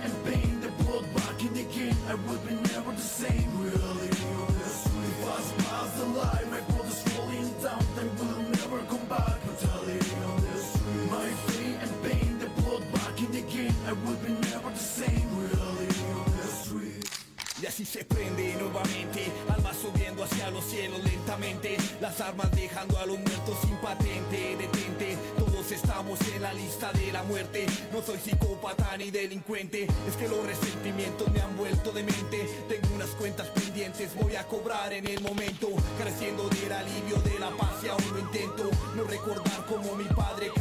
and pain, the blood back in the game, I will be never the same. Reality on the street, fast the my falling down, they will never come back. On the street, my and pain, the blood back in the game, I will be never the same. Reality on the street. Se prende nuevamente, almas subiendo hacia los cielos las armas dejando a los muertos sin patente, detente, todos estamos en la lista de la muerte, no soy psicópata ni delincuente, es que los resentimientos me han vuelto de mente, tengo unas cuentas pendientes, voy a cobrar en el momento, creciendo del alivio de la paz y aún lo intento, no recordar como mi padre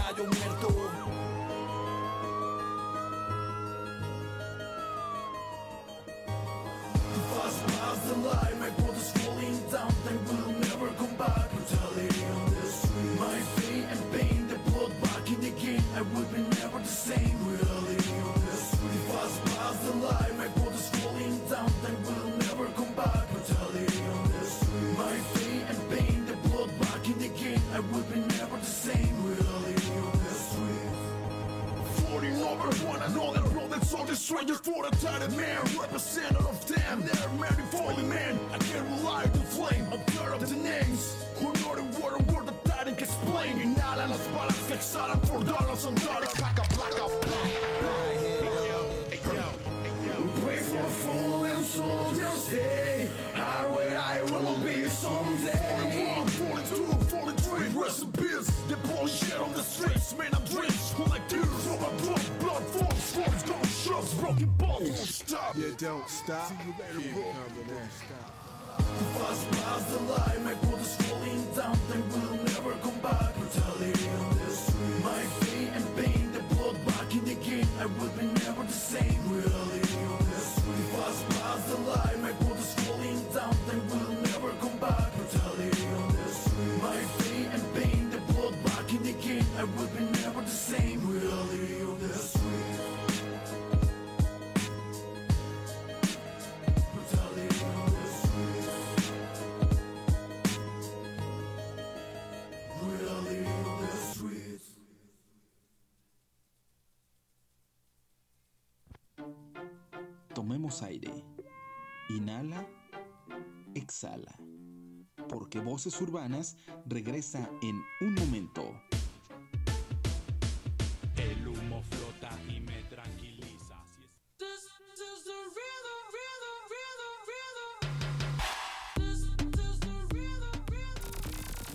Mary. stop. See you later, bro. Stop. The first miles my boy. Exhala. Porque Voces Urbanas regresa en un momento.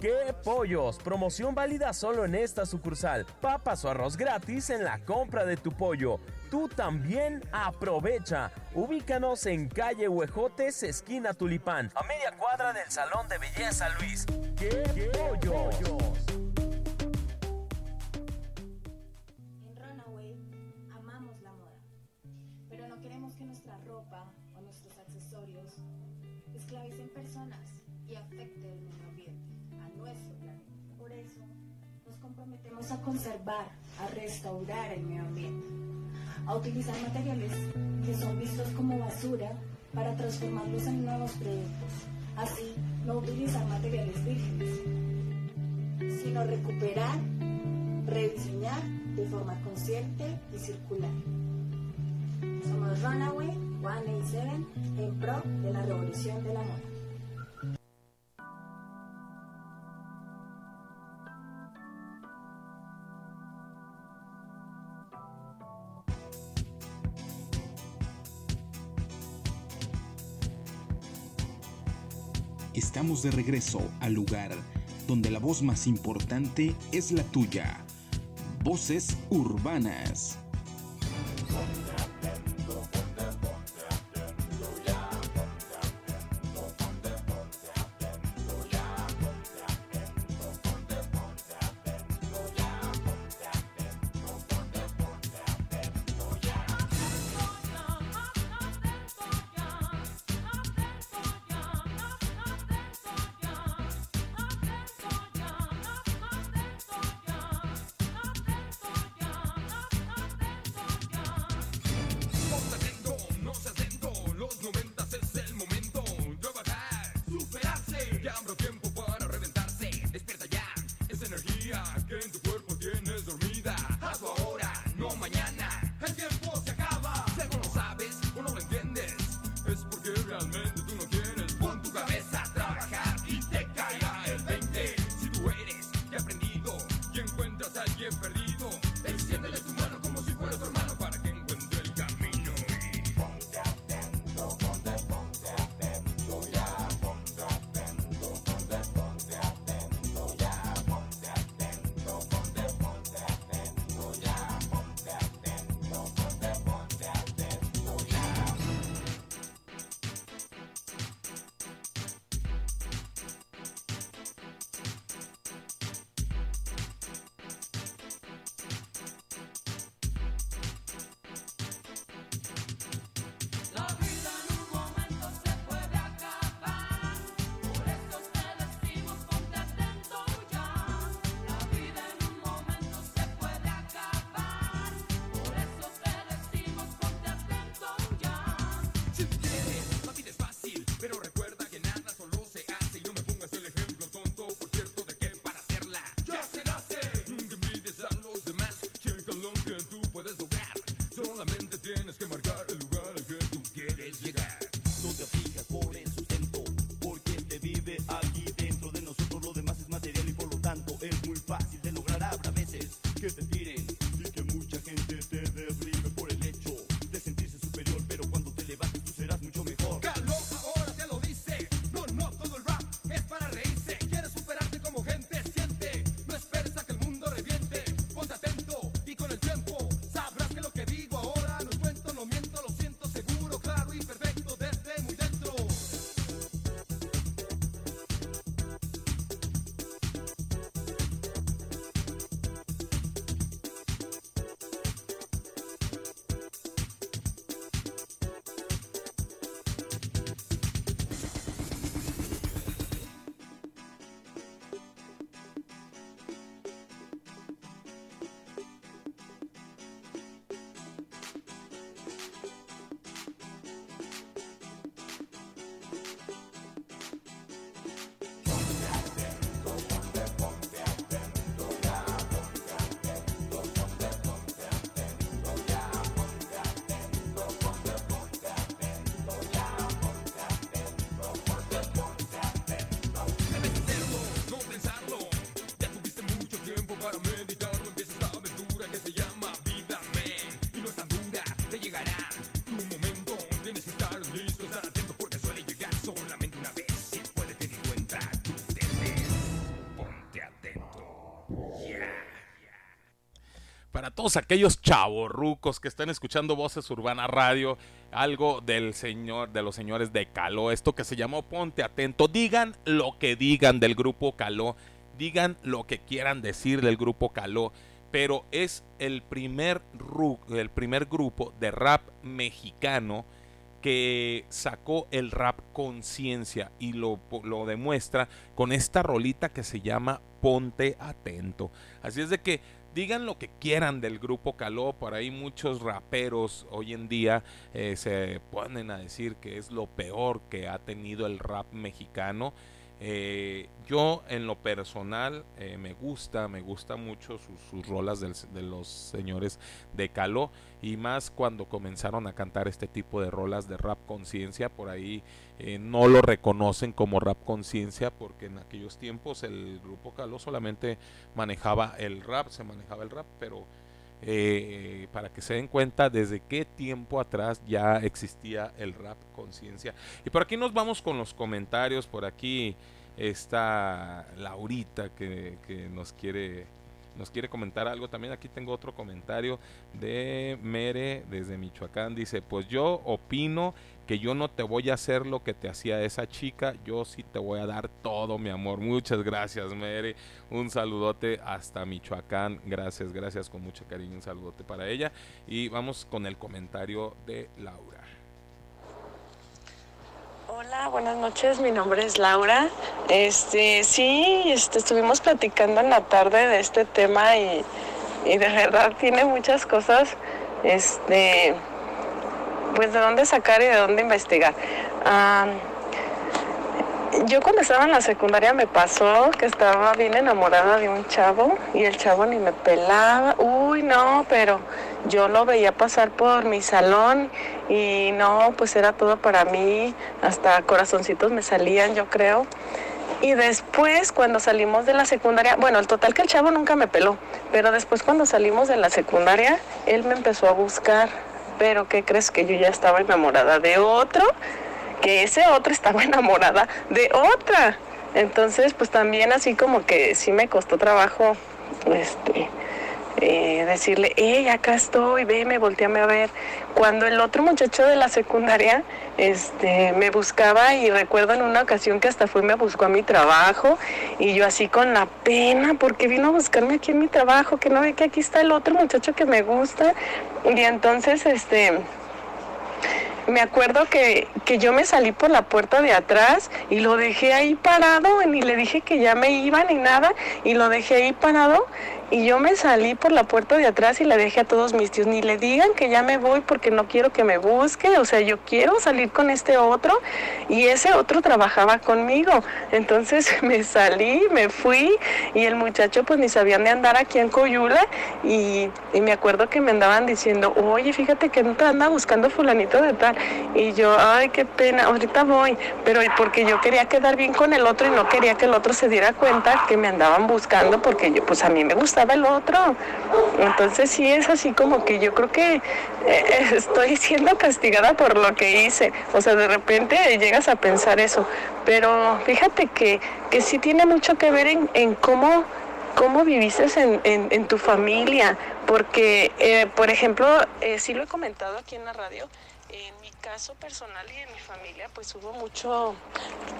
¡Qué pollos! Promoción válida solo en esta sucursal. Papas o arroz gratis en la compra de tu pollo. Tú también aprovecha. Ubícanos en calle Huejotes, esquina Tulipán, a media cuadra del Salón de Belleza Luis. ¡Qué, pollos! En Runaway amamos la moda, pero no queremos que nuestra ropa o nuestros accesorios esclavicen personas a conservar, a restaurar el medio ambiente, a utilizar materiales que son vistos como basura para transformarlos en nuevos productos. Así, no utilizar materiales vírgenes, sino recuperar, rediseñar de forma consciente y circular. Somos Runaway 187 en pro de la revolución de la moda. Estamos de regreso al lugar donde la voz más importante es la tuya. Voces urbanas. again. Para todos aquellos chavorrucos que están escuchando Voces Urbana Radio, algo del señor, de los señores de Caló, esto que se llamó Ponte Atento, digan lo que digan del grupo Caló, digan lo que quieran decir del grupo Caló, pero es el primer, el primer grupo de rap mexicano que sacó el rap conciencia y lo, lo, demuestra con esta rolita que se llama Ponte Atento. Así es de que digan lo que quieran del grupo Caló, por ahí muchos raperos hoy en día eh, se ponen a decir que es lo peor que ha tenido el rap mexicano. Eh, yo en lo personal eh, me gusta, me gusta mucho sus, rolas de los señores de Caló y más cuando comenzaron a cantar este tipo de rolas de rap conciencia, por ahí eh, no lo reconocen como rap conciencia porque en aquellos tiempos el grupo Caló solamente manejaba el rap, se manejaba el rap, pero para que se den cuenta desde qué tiempo atrás ya existía el rap conciencia. Y por aquí nos vamos con los comentarios, por aquí está Laurita que, que nos quiere nos quiere comentar algo también. Aquí tengo otro comentario de Mere desde Michoacán. Dice, pues yo opino que yo no te voy a hacer lo que te hacía esa chica. Yo sí te voy a dar todo, mi amor. Muchas gracias, Mere. Un saludote hasta Michoacán. Gracias, gracias con mucho cariño. Un saludote para ella. Y vamos con el comentario de Laura. Hola, buenas noches. Mi nombre es Laura. Este, sí, este, estuvimos platicando en la tarde de este tema y, de verdad tiene muchas cosas, este, pues de dónde sacar y de dónde investigar. yo cuando estaba en la secundaria me pasó que estaba bien enamorada de un chavo y el chavo ni me pelaba. Uy, no, pero yo lo veía pasar por mi salón y no, pues era todo para mí, hasta corazoncitos me salían, yo creo. Y después, cuando salimos de la secundaria, bueno, el total que el chavo nunca me peló, pero después cuando salimos de la secundaria, él me empezó a buscar. Pero ¿qué crees que yo ya estaba enamorada de otro? Que ese otro estaba enamorada de otra. Entonces, pues también así como que sí me costó trabajo, este, eh, decirle, hey, acá estoy, veme, volteame a ver. Cuando el otro muchacho de la secundaria este, me buscaba y recuerdo en una ocasión que hasta fue me buscó a mi trabajo y yo así con la pena porque vino a buscarme aquí en mi trabajo, que no ve que aquí está el otro muchacho que me gusta. Y entonces, este me acuerdo que, que, yo me salí por la puerta de atrás y lo dejé ahí parado, ni le dije que ya me iba ni nada, y lo dejé ahí parado y yo me salí por la puerta de atrás y le dejé a todos mis tíos, ni le digan que ya me voy porque no quiero que me busque, o sea, yo quiero salir con este otro y ese otro trabajaba conmigo. Entonces me salí, me fui y el muchacho pues ni sabían de andar aquí en Coyula y, y me acuerdo que me andaban diciendo, oye, fíjate que no te anda buscando fulanito de tal. Y yo, ay, qué pena, ahorita voy, pero porque yo quería quedar bien con el otro y no quería que el otro se diera cuenta que me andaban buscando porque yo pues a mí me gusta el otro. Entonces sí es así como que yo creo que eh, estoy siendo castigada por lo que hice. O sea, de repente llegas a pensar eso. Pero fíjate que, que sí tiene mucho que ver en, cómo, cómo viviste en, en, tu familia. Porque, eh, por ejemplo, eh, sí lo he comentado aquí en la radio, en caso personal y en mi familia, pues hubo mucho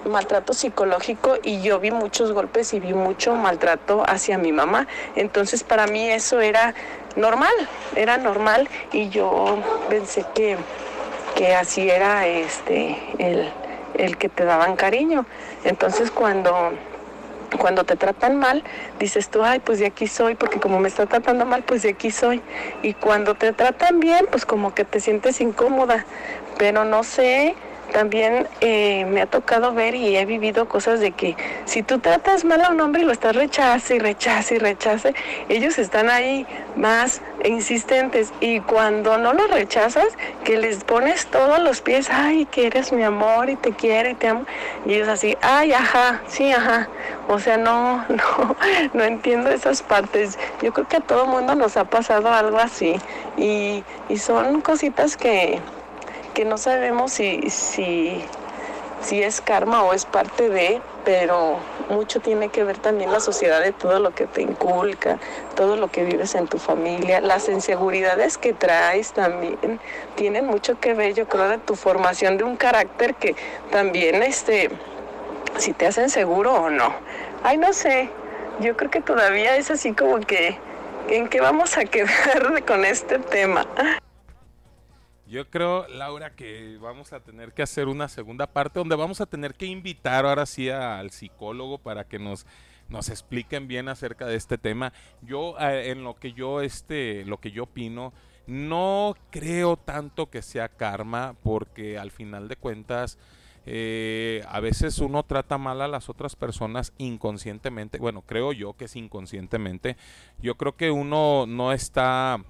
maltrato psicológico y yo vi muchos golpes y vi mucho maltrato hacia mi mamá. Entonces para mí eso era normal, era normal y yo pensé que, que así era este el, el que te daban cariño. Entonces cuando cuando te tratan mal, dices tú, ay, pues de aquí soy, porque como me está tratando mal, pues de aquí soy. Y cuando te tratan bien, pues como que te sientes incómoda. Pero no sé, también eh, me ha tocado ver y he vivido cosas de que si tú tratas mal a un hombre y lo estás rechace y rechace y rechace, ellos están ahí más insistentes. Y cuando no lo rechazas, que les pones todos los pies, ay, que eres mi amor y te quiere y te amo, y ellos así, ay, ajá, sí, ajá, o sea, no, no, no entiendo esas partes. Yo creo que a todo mundo nos ha pasado algo así. Y, y son cositas que que no sabemos si, si, si es karma o es parte de, pero mucho tiene que ver también la sociedad de todo lo que te inculca, todo lo que vives en tu familia, las inseguridades que traes también tienen mucho que ver, yo creo, de tu formación de un carácter que también, este, si te hacen seguro o no. Ay, no sé, yo creo que todavía es así como que, ¿en qué vamos a quedar con este tema? Yo creo, Laura, que vamos a tener que hacer una segunda parte donde vamos a tener que invitar ahora sí al psicólogo para que nos nos expliquen bien acerca de este tema. Yo eh, en lo que yo este lo que yo opino no creo tanto que sea karma porque al final de cuentas eh, a veces uno trata mal a las otras personas inconscientemente. Bueno, creo yo que es inconscientemente. Yo creo que uno no está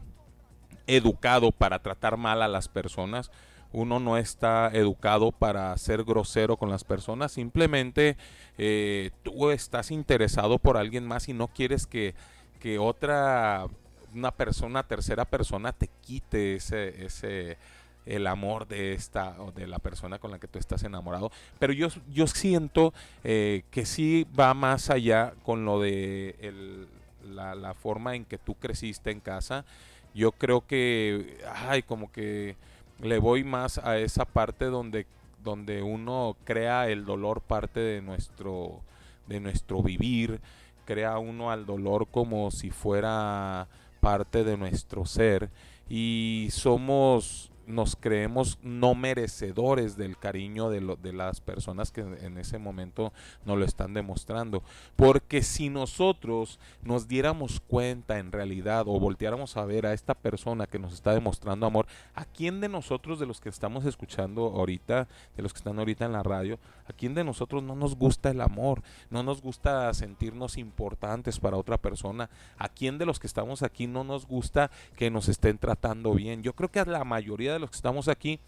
educado para tratar mal a las personas. Uno no está educado para ser grosero con las personas. Simplemente eh, tú estás interesado por alguien más y no quieres que, que otra, una persona, tercera persona te quite ese, ese, el amor de esta o de la persona con la que tú estás enamorado. Pero yo, yo siento eh, que sí va más allá con lo de el, la, forma en que tú creciste en casa yo creo que, ay, como que le voy más a esa parte donde, donde uno crea el dolor parte de nuestro, de nuestro vivir, crea uno al dolor como si fuera parte de nuestro ser. Y somos nos creemos no merecedores del cariño de, lo, de las personas que en ese momento nos lo están demostrando. Porque si nosotros nos diéramos cuenta en realidad o volteáramos a ver a esta persona que nos está demostrando amor, ¿a quién de nosotros, de los que estamos escuchando ahorita, de los que están ahorita en la radio, a quién de nosotros no nos gusta el amor? No nos gusta sentirnos importantes para otra persona. ¿A quién de los que estamos aquí no nos gusta que nos estén tratando bien? Yo creo que a la mayoría de los que estamos aquí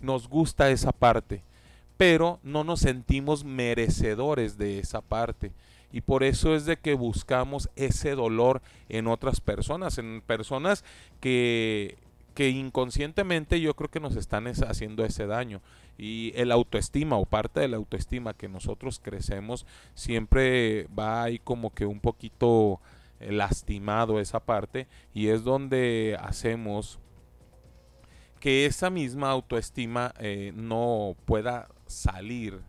nos gusta esa parte, pero no nos sentimos merecedores de esa parte. Y por eso es de que buscamos ese dolor en otras personas, en personas que, que inconscientemente yo creo que nos están haciendo ese daño. Y el autoestima o parte de la autoestima que nosotros crecemos siempre va ahí como que un poquito eh, lastimado esa parte y es donde hacemos que esa misma autoestima eh, no pueda salir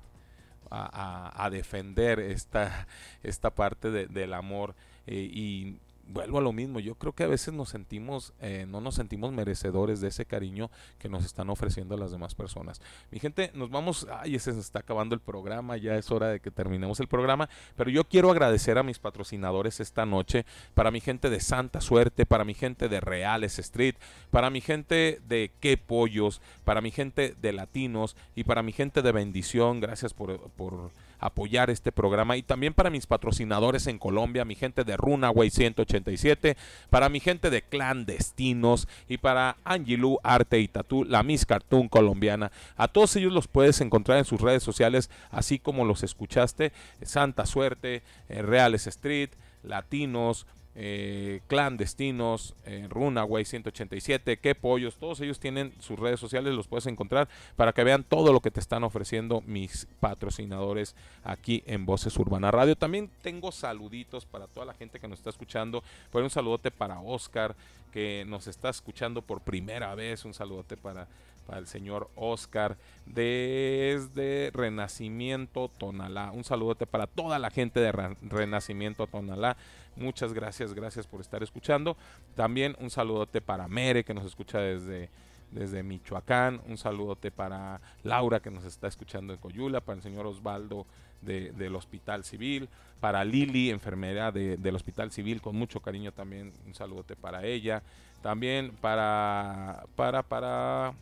a, defender esta, esta parte de, del amor eh, y vuelvo a lo mismo, yo creo que a veces nos sentimos, eh, no nos sentimos merecedores de ese cariño que nos están ofreciendo las demás personas. Mi gente, nos vamos, ay, se está acabando el programa, ya es hora de que terminemos el programa, pero yo quiero agradecer a mis patrocinadores esta noche, para mi gente de Santa Suerte, para mi gente de Reales Street, para mi gente de Qué Pollos, para mi gente de Latinos y para mi gente de Bendición, gracias por... por apoyar este programa y también para mis patrocinadores en Colombia, mi gente de Runaway 187, para mi gente de Clandestinos y para Angelou Arte y Tatú, la Miss Cartoon colombiana. A todos ellos los puedes encontrar en sus redes sociales, así como los escuchaste, Santa Suerte, eh, Reales Street, Latinos, eh, clandestinos, eh, Runaway 187, qué pollos, todos ellos tienen sus redes sociales, los puedes encontrar para que vean todo lo que te están ofreciendo mis patrocinadores aquí en Voces Urbana Radio. También tengo saluditos para toda la gente que nos está escuchando. Por un saludote para Oscar, que nos está escuchando por primera vez. Un saludote para para el señor Oscar desde Renacimiento Tonalá. Un saludote para toda la gente de Renacimiento Tonalá. Muchas gracias, gracias por estar escuchando. También un saludote para Mere que nos escucha desde desde Michoacán. Un saludote para Laura que nos está escuchando en Coyula, para el señor Osvaldo del Hospital Civil, para Lili, enfermera del Hospital Civil, con mucho cariño también un saludote para ella. También para, para, para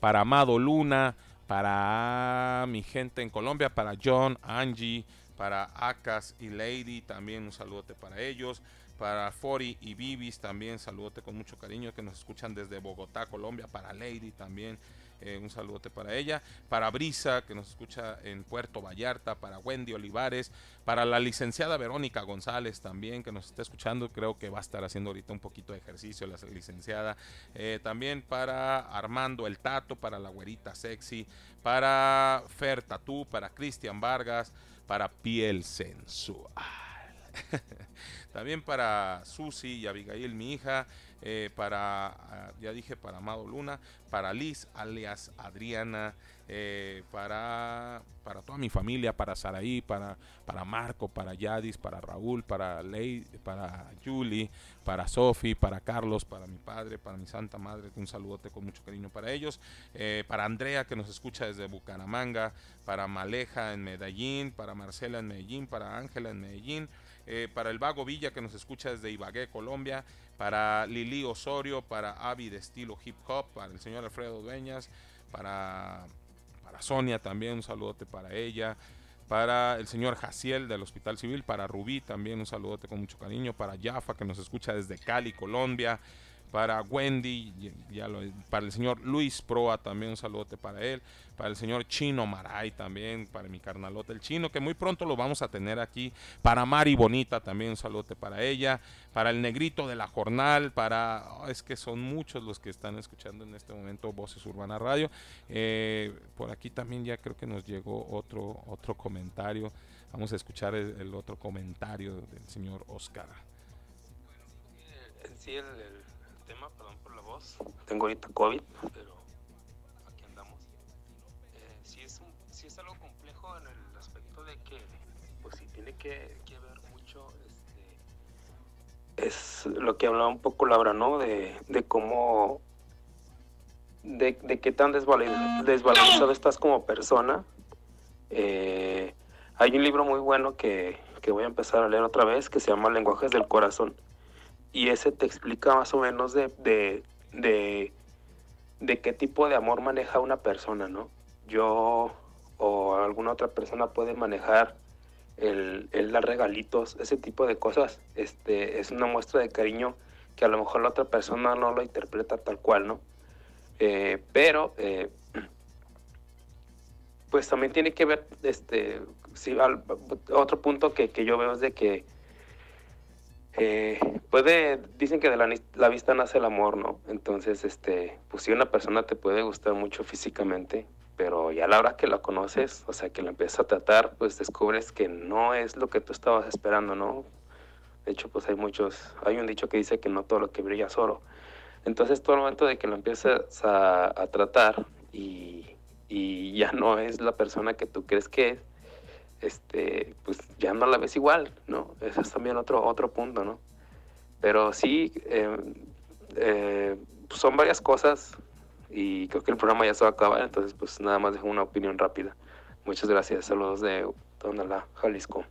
para Amado Luna, para mi gente en Colombia, para John, Angie, para Akas y Lady, también un saludote para ellos. Para Fori y Bibis también saludote con mucho cariño que nos escuchan desde Bogotá, Colombia. Para Lady también. Eh, un saludote para ella, para Brisa, que nos escucha en Puerto Vallarta, para Wendy Olivares, para la licenciada Verónica González también, que nos está escuchando, creo que va a estar haciendo ahorita un poquito de ejercicio la licenciada, eh, también para Armando El Tato, para la güerita sexy, para Fer Tatú, para Cristian Vargas, para Piel Sensual. También para Susi y Abigail, mi hija, eh, para, ah, ya dije, para Amado Luna, para Liz, alias Adriana, eh, para, para toda mi familia, para Saraí, para, para Marco, para Yadis, para Raúl, para Ley, para Julie, para Sofi, para Carlos, para mi padre, para mi santa madre, un saludote con mucho cariño para ellos, eh, para Andrea que nos escucha desde Bucaramanga, para Maleja en Medellín, para Marcela en Medellín, para Ángela en Medellín, eh, para el Vago Villa que nos escucha desde Ibagué, Colombia, para Lili Osorio, para Avi de estilo hip hop, para el señor Alfredo Dueñas, para, para Sonia también, un saludote para ella, para el señor Jaciel del Hospital Civil, para Rubí también un saludote con mucho cariño, para Yafa que nos escucha desde Cali, Colombia, para Wendy, para el señor Luis Proa también un saludote para él, para el señor Chino Maray también, para mi carnalote el chino, que muy pronto lo vamos a tener aquí, para Mari Bonita también un saludote para ella, para el negrito de la jornal, para, oh, es que son muchos los que están escuchando en este momento Voces Urbana Radio, eh, por aquí también ya creo que nos llegó otro, otro comentario, vamos a escuchar el, otro comentario del señor Oscar. Sí, el perdón por la voz. Tengo ahorita COVID, pero aquí andamos. Eh, sí, es es algo complejo en el aspecto de que, pues sí, tiene que, que ver mucho, este, es lo que hablaba un poco Laura, ¿no? De, de cómo, de, de qué tan desvalorizado estás como persona. Eh, hay un libro muy bueno que, que voy a empezar a leer otra vez que se llama Lenguajes del Corazón y ese te explica más o menos de, de, de, qué tipo de amor maneja una persona, ¿no? Yo o alguna otra persona puede manejar el, el, dar regalitos, ese tipo de cosas, este, es una muestra de cariño que a lo mejor la otra persona no lo interpreta tal cual, ¿no? Eh, pero, eh, pues también tiene que ver, este, otro punto que, que yo veo es de que eh, puede, dicen que de la, vista nace el amor, ¿no? Entonces, este, pues si una persona te puede gustar mucho físicamente, pero ya la hora que la conoces, o sea, que la empiezas a tratar, pues descubres que no es lo que tú estabas esperando, ¿no? De hecho, pues hay muchos, hay un dicho que dice que no todo lo que brilla es oro. Entonces, todo el momento de que lo empiezas a, tratar y ya no es la persona que tú crees que es, este, pues ya no la ves igual, ¿no? Ese es también otro, otro punto, ¿no? Pero sí, eh, eh, pues son varias cosas y creo que el programa ya se va a acabar, entonces pues nada más dejo una opinión rápida. Muchas gracias, saludos de Tonalá, Jalisco.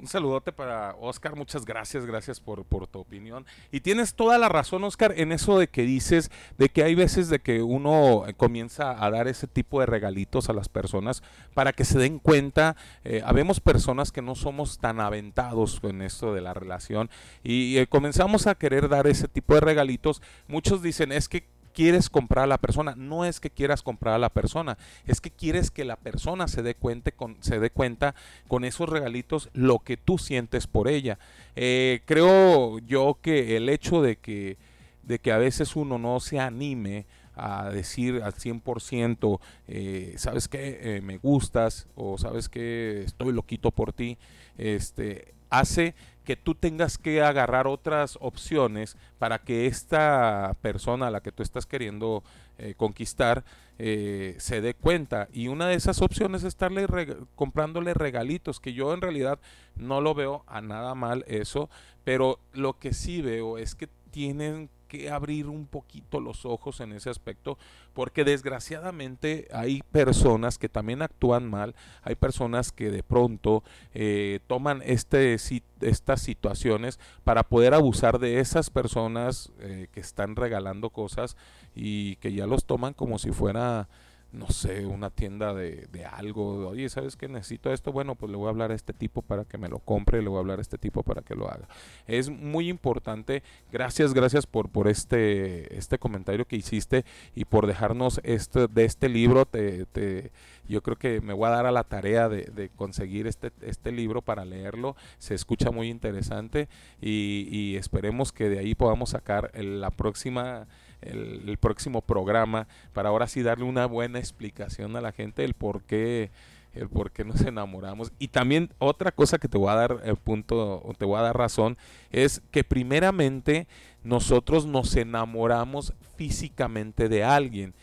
Un saludote para Oscar, muchas gracias, gracias por, tu opinión. Y tienes toda la razón, Oscar, en eso de que dices, de que hay veces de que uno eh, comienza a dar ese tipo de regalitos a las personas para que se den cuenta. Eh, habemos personas que no somos tan aventados en esto de la relación y eh, comenzamos a querer dar ese tipo de regalitos. Muchos dicen, es que quieres comprar a la persona. No es que quieras comprar a la persona, es que quieres que la persona se dé cuenta con, se dé cuenta con esos regalitos lo que tú sientes por ella. Eh, creo yo que el hecho de que, de que a veces uno no se anime a decir al 100%, eh, sabes que eh, me gustas o sabes que estoy loquito por ti, este, hace que tú tengas que agarrar otras opciones para que esta persona a la que tú estás queriendo eh, conquistar eh, se dé cuenta. Y una de esas opciones es estarle comprándole regalitos, que yo en realidad no lo veo a nada mal eso, pero lo que sí veo es que tienen que abrir un poquito los ojos en ese aspecto, porque desgraciadamente hay personas que también actúan mal, hay personas que de pronto eh, toman este, estas situaciones para poder abusar de esas personas eh, que están regalando cosas y que ya los toman como si fuera no sé, una tienda de, de algo, oye, ¿sabes qué? Necesito esto, bueno, pues le voy a hablar a este tipo para que me lo compre, le voy a hablar a este tipo para que lo haga. Es muy importante, gracias, gracias por, por este, este comentario que hiciste y por dejarnos este, de este libro, te, te, yo creo que me voy a dar a la tarea de, de conseguir este, este libro para leerlo, se escucha muy interesante y, y esperemos que de ahí podamos sacar la próxima el, próximo programa para ahora sí darle una buena explicación a la gente el por qué el por qué nos enamoramos. Y también otra cosa que te voy a dar el punto o te voy a dar razón es que primeramente nosotros nos enamoramos físicamente de alguien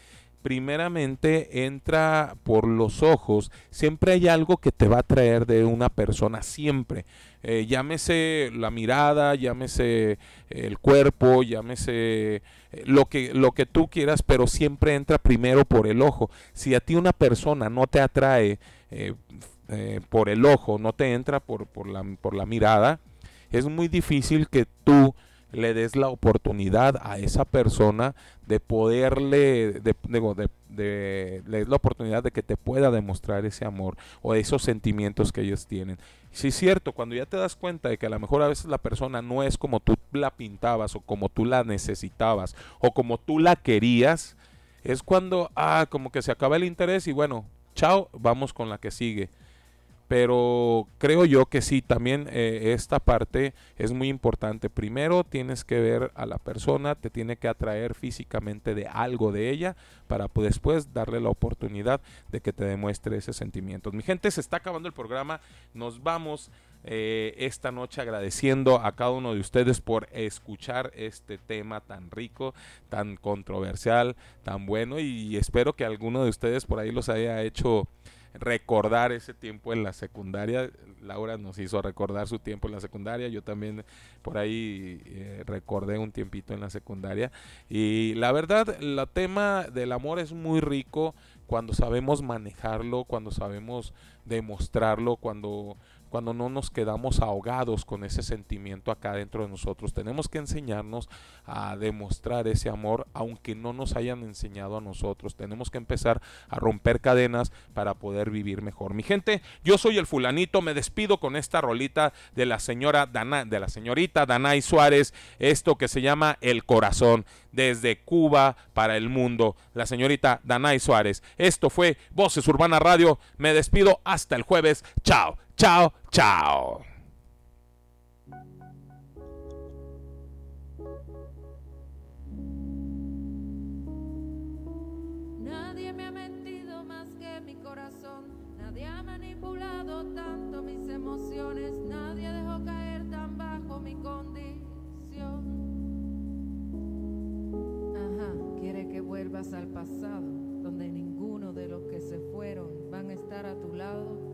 primeramente entra por los ojos. Siempre hay algo que te va a traer de una persona, siempre. Eh, llámese la mirada, llámese el cuerpo, llámese eh, lo que, lo que tú quieras, pero siempre entra primero por el ojo. Si a ti una persona no te atrae eh, eh, por el ojo, no te entra por, por, la, por la mirada, es muy difícil que tú le des la oportunidad a esa persona de poderle, de, le des la oportunidad de que te pueda demostrar ese amor o esos sentimientos que ellos tienen. Sí es cierto, cuando ya te das cuenta de que a lo mejor a veces la persona no es como tú la pintabas o como tú la necesitabas o como tú la querías, es cuando, ah, como que se acaba el interés y bueno, chao, vamos con la que sigue pero creo yo que sí, también eh, esta parte es muy importante. Primero tienes que ver a la persona, te tiene que atraer físicamente de algo de ella para pues, después darle la oportunidad de que te demuestre ese sentimiento. Mi gente, se está acabando el programa, nos vamos. eh, esta noche agradeciendo a cada uno de ustedes por escuchar este tema tan rico, tan controversial, tan bueno y espero que alguno de ustedes por ahí los haya hecho recordar ese tiempo en la secundaria. Laura nos hizo recordar su tiempo en la secundaria. Yo también por ahí eh, recordé un tiempito en la secundaria. Y la verdad, el tema del amor es muy rico cuando sabemos manejarlo, cuando sabemos demostrarlo, cuando cuando no nos quedamos ahogados con ese sentimiento acá dentro de nosotros. Tenemos que enseñarnos a demostrar ese amor, aunque no nos hayan enseñado a nosotros. Tenemos que empezar a romper cadenas para poder vivir mejor. Mi gente, yo soy el fulanito, me despido con esta rolita de la señora Dana, de la señorita Danay Suárez, esto que se llama El Corazón, desde Cuba para el mundo. La señorita Danay Suárez. Esto fue Voces Urbana Radio. Me despido hasta el jueves. Chao, chao, chao. Nadie me ha mentido más que mi corazón, nadie ha manipulado tanto mis emociones, nadie dejó caer tan bajo mi condición. Ajá, quiere que vuelvas al pasado, donde ninguno de los que se fueron van a estar a tu lado.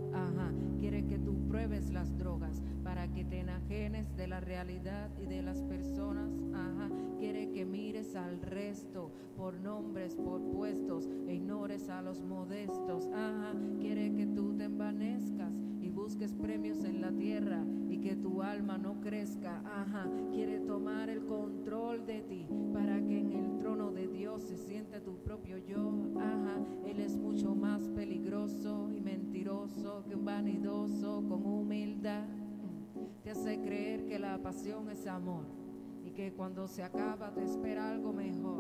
Pruebes las drogas para que te enajenes de la realidad y de las personas. Ajá, quiere que mires al resto por nombres, por puestos e ignores a los modestos. Ajá, quiere que tú te envanezcas y busques premios en la tierra y que tu alma no crezca. Ajá, quiere tomar el control de ti para que en el trono de Dios se siente tu propio yo. Ajá, él es mucho más peligroso y mentiroso que un vanidoso con Te hace creer que la pasión es amor y que cuando se acaba te espera algo mejor.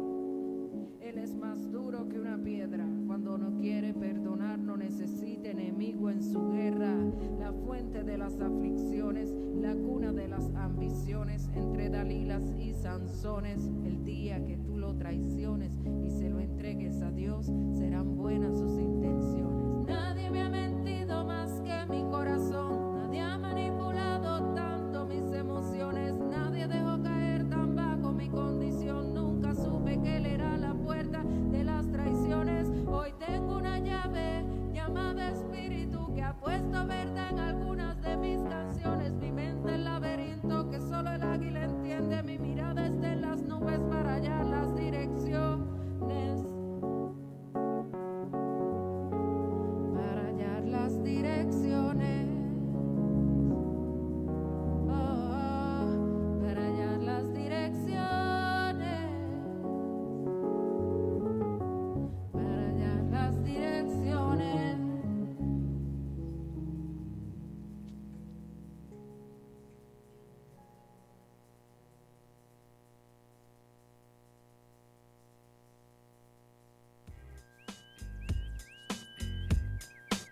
Él es más duro que una piedra. Cuando no quiere perdonar, no necesita enemigo en su guerra. La fuente de las aflicciones, la cuna de las ambiciones, entre Dalilas y Sansones. El día que tú lo traiciones y se lo entregues a Dios, serán buenas sus intenciones. Nadie me ha mentido más que corazón.